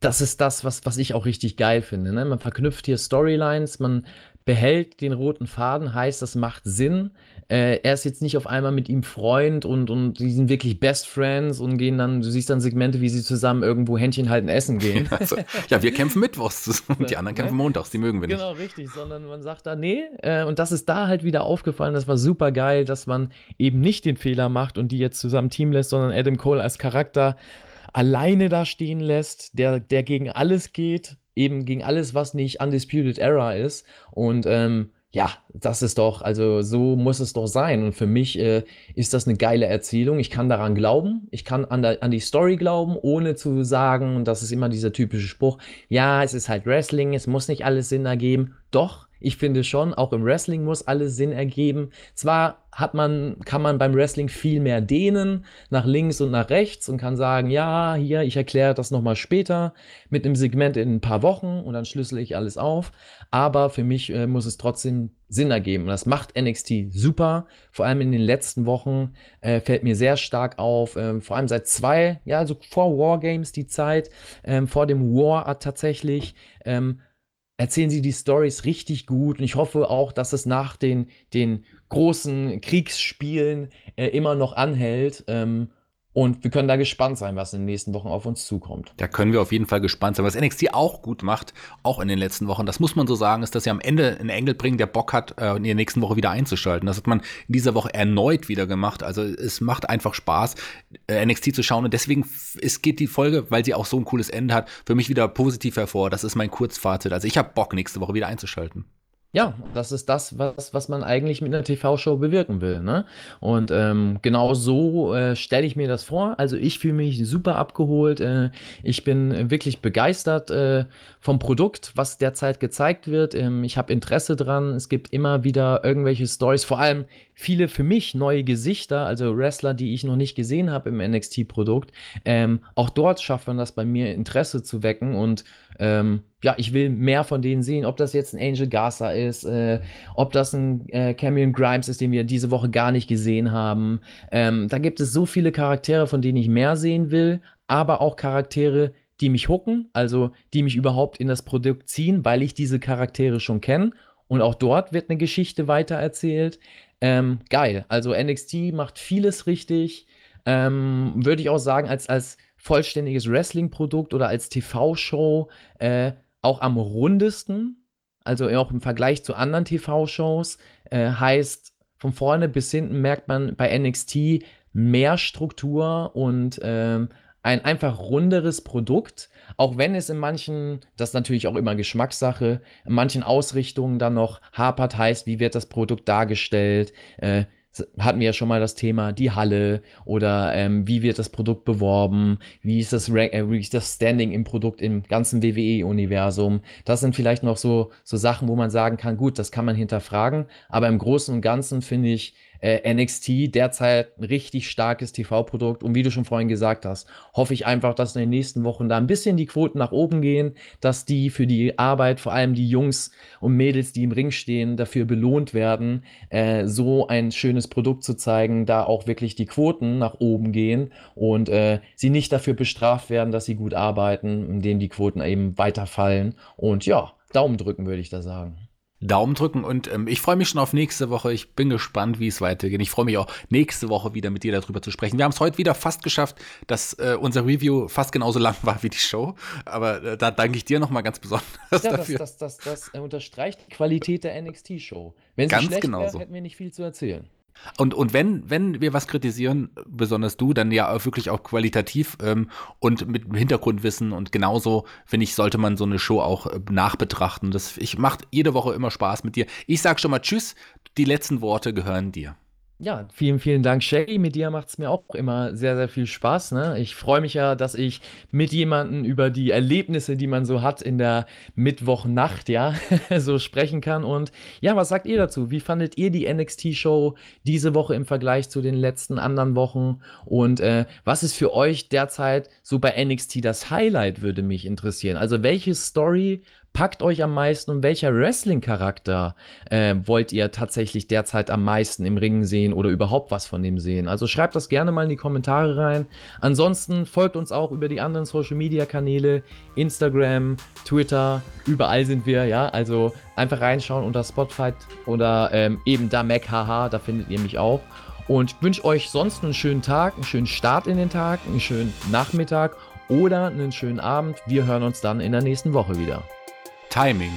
das ist das, was, was ich auch richtig geil finde. Ne? Man verknüpft hier Storylines, man behält den roten Faden, heißt, das macht Sinn. Äh, er ist jetzt nicht auf einmal mit ihm Freund und, und die sind wirklich Best Friends und gehen dann, du siehst dann Segmente, wie sie zusammen irgendwo Händchen halten essen gehen. Also, ja, wir kämpfen mittwochs und die anderen kämpfen montags, die mögen wir nicht. Genau, richtig, sondern man sagt da, nee, äh, und das ist da halt wieder aufgefallen, das war super geil, dass man eben nicht den Fehler macht und die jetzt zusammen Team lässt, sondern Adam Cole als Charakter alleine da stehen lässt, der, der gegen alles geht, eben gegen alles, was nicht Undisputed Era ist. Und ähm, ja, das ist doch, also so muss es doch sein. Und für mich äh, ist das eine geile Erzählung. Ich kann daran glauben. Ich kann an, der, an die Story glauben, ohne zu sagen, und das ist immer dieser typische Spruch, ja, es ist halt Wrestling, es muss nicht alles Sinn ergeben. Doch, ich finde schon, auch im Wrestling muss alles Sinn ergeben. Zwar hat man, kann man beim Wrestling viel mehr dehnen, nach links und nach rechts und kann sagen, ja, hier, ich erkläre das nochmal später mit einem Segment in ein paar Wochen und dann schlüssel ich alles auf. Aber für mich äh, muss es trotzdem Sinn ergeben. Und das macht NXT super. Vor allem in den letzten Wochen äh, fällt mir sehr stark auf. Ähm, vor allem seit zwei, ja, also vor Wargames die Zeit, ähm, vor dem War tatsächlich. Ähm, erzählen sie die Stories richtig gut und ich hoffe auch, dass es nach den, den großen Kriegsspielen äh, immer noch anhält. Ähm, und wir können da gespannt sein, was in den nächsten Wochen auf uns zukommt. Da können wir auf jeden Fall gespannt sein. Was NXT auch gut macht, auch in den letzten Wochen, das muss man so sagen, ist, dass sie am Ende einen Engel bringen, der Bock hat, äh, in der nächsten Woche wieder einzuschalten. Das hat man in dieser Woche erneut wieder gemacht. Also es macht einfach Spaß, äh, NXT zu schauen. Und deswegen es geht die Folge, weil sie auch so ein cooles Ende hat, für mich wieder positiv hervor. Das ist mein Kurzfazit. Also ich habe Bock, nächste Woche wieder einzuschalten. Ja, das ist das, was, was man eigentlich mit einer TV-Show bewirken will. Ne? Und ähm, genau so äh, stelle ich mir das vor. Also ich fühle mich super abgeholt. Äh, ich bin wirklich begeistert äh, vom Produkt, was derzeit gezeigt wird. Ähm, ich habe Interesse dran. Es gibt immer wieder irgendwelche Stories, vor allem viele für mich neue Gesichter, also Wrestler, die ich noch nicht gesehen habe im NXT-Produkt. Ähm, auch dort schafft man das bei mir Interesse zu wecken und ähm, ja, ich will mehr von denen sehen, ob das jetzt ein Angel Garza ist, äh, ob das ein äh, Cameron Grimes ist, den wir diese Woche gar nicht gesehen haben. Ähm, da gibt es so viele Charaktere, von denen ich mehr sehen will, aber auch Charaktere, die mich hooken, also die mich überhaupt in das Produkt ziehen, weil ich diese Charaktere schon kenne. Und auch dort wird eine Geschichte weitererzählt. Ähm, geil. Also NXT macht vieles richtig. Ähm, Würde ich auch sagen, als, als vollständiges Wrestling-Produkt oder als TV-Show äh, auch am rundesten, also auch im Vergleich zu anderen TV-Shows, äh, heißt von vorne bis hinten merkt man bei NXT mehr Struktur und ähm, ein einfach runderes Produkt, auch wenn es in manchen, das ist natürlich auch immer Geschmackssache, in manchen Ausrichtungen dann noch hapert, heißt, wie wird das Produkt dargestellt, äh, hatten wir ja schon mal das Thema die Halle oder ähm, wie wird das Produkt beworben, wie ist das, äh, wie ist das Standing im Produkt im ganzen WWE-Universum. Das sind vielleicht noch so, so Sachen, wo man sagen kann, gut, das kann man hinterfragen, aber im Großen und Ganzen finde ich, äh, NXT derzeit ein richtig starkes TV-Produkt. Und wie du schon vorhin gesagt hast, hoffe ich einfach, dass in den nächsten Wochen da ein bisschen die Quoten nach oben gehen, dass die für die Arbeit, vor allem die Jungs und Mädels, die im Ring stehen, dafür belohnt werden, äh, so ein schönes Produkt zu zeigen, da auch wirklich die Quoten nach oben gehen und äh, sie nicht dafür bestraft werden, dass sie gut arbeiten, indem die Quoten eben weiterfallen. Und ja, Daumen drücken, würde ich da sagen. Daumen drücken und ähm, ich freue mich schon auf nächste Woche. Ich bin gespannt, wie es weitergeht. Ich freue mich auch, nächste Woche wieder mit dir darüber zu sprechen. Wir haben es heute wieder fast geschafft, dass äh, unser Review fast genauso lang war wie die Show. Aber äh, da danke ich dir nochmal ganz besonders ja, dafür. Das, das, das, das unterstreicht die Qualität der NXT-Show. Wenn Ganz schlecht genauso. wäre, hätten wir nicht viel zu erzählen. Und, und wenn, wenn wir was kritisieren, besonders du, dann ja wirklich auch qualitativ ähm, und mit Hintergrundwissen und genauso, finde ich, sollte man so eine Show auch äh, nachbetrachten. Das ich macht jede Woche immer Spaß mit dir. Ich sag schon mal Tschüss, die letzten Worte gehören dir. Ja, vielen, vielen Dank, Shay. Mit dir macht es mir auch immer sehr, sehr viel Spaß. Ne? Ich freue mich ja, dass ich mit jemandem über die Erlebnisse, die man so hat in der Mittwochnacht, ja, so sprechen kann. Und ja, was sagt ihr dazu? Wie fandet ihr die NXT-Show diese Woche im Vergleich zu den letzten anderen Wochen? Und äh, was ist für euch derzeit so bei NXT das Highlight, würde mich interessieren. Also, welche Story packt euch am meisten und welcher Wrestling-Charakter äh, wollt ihr tatsächlich derzeit am meisten im Ring sehen oder überhaupt was von dem sehen? Also schreibt das gerne mal in die Kommentare rein. Ansonsten folgt uns auch über die anderen Social-Media-Kanäle, Instagram, Twitter, überall sind wir, ja. Also einfach reinschauen unter Spotify oder ähm, eben da MacHH, da findet ihr mich auch. Und ich wünsche euch sonst einen schönen Tag, einen schönen Start in den Tag, einen schönen Nachmittag oder einen schönen Abend. Wir hören uns dann in der nächsten Woche wieder. Timing.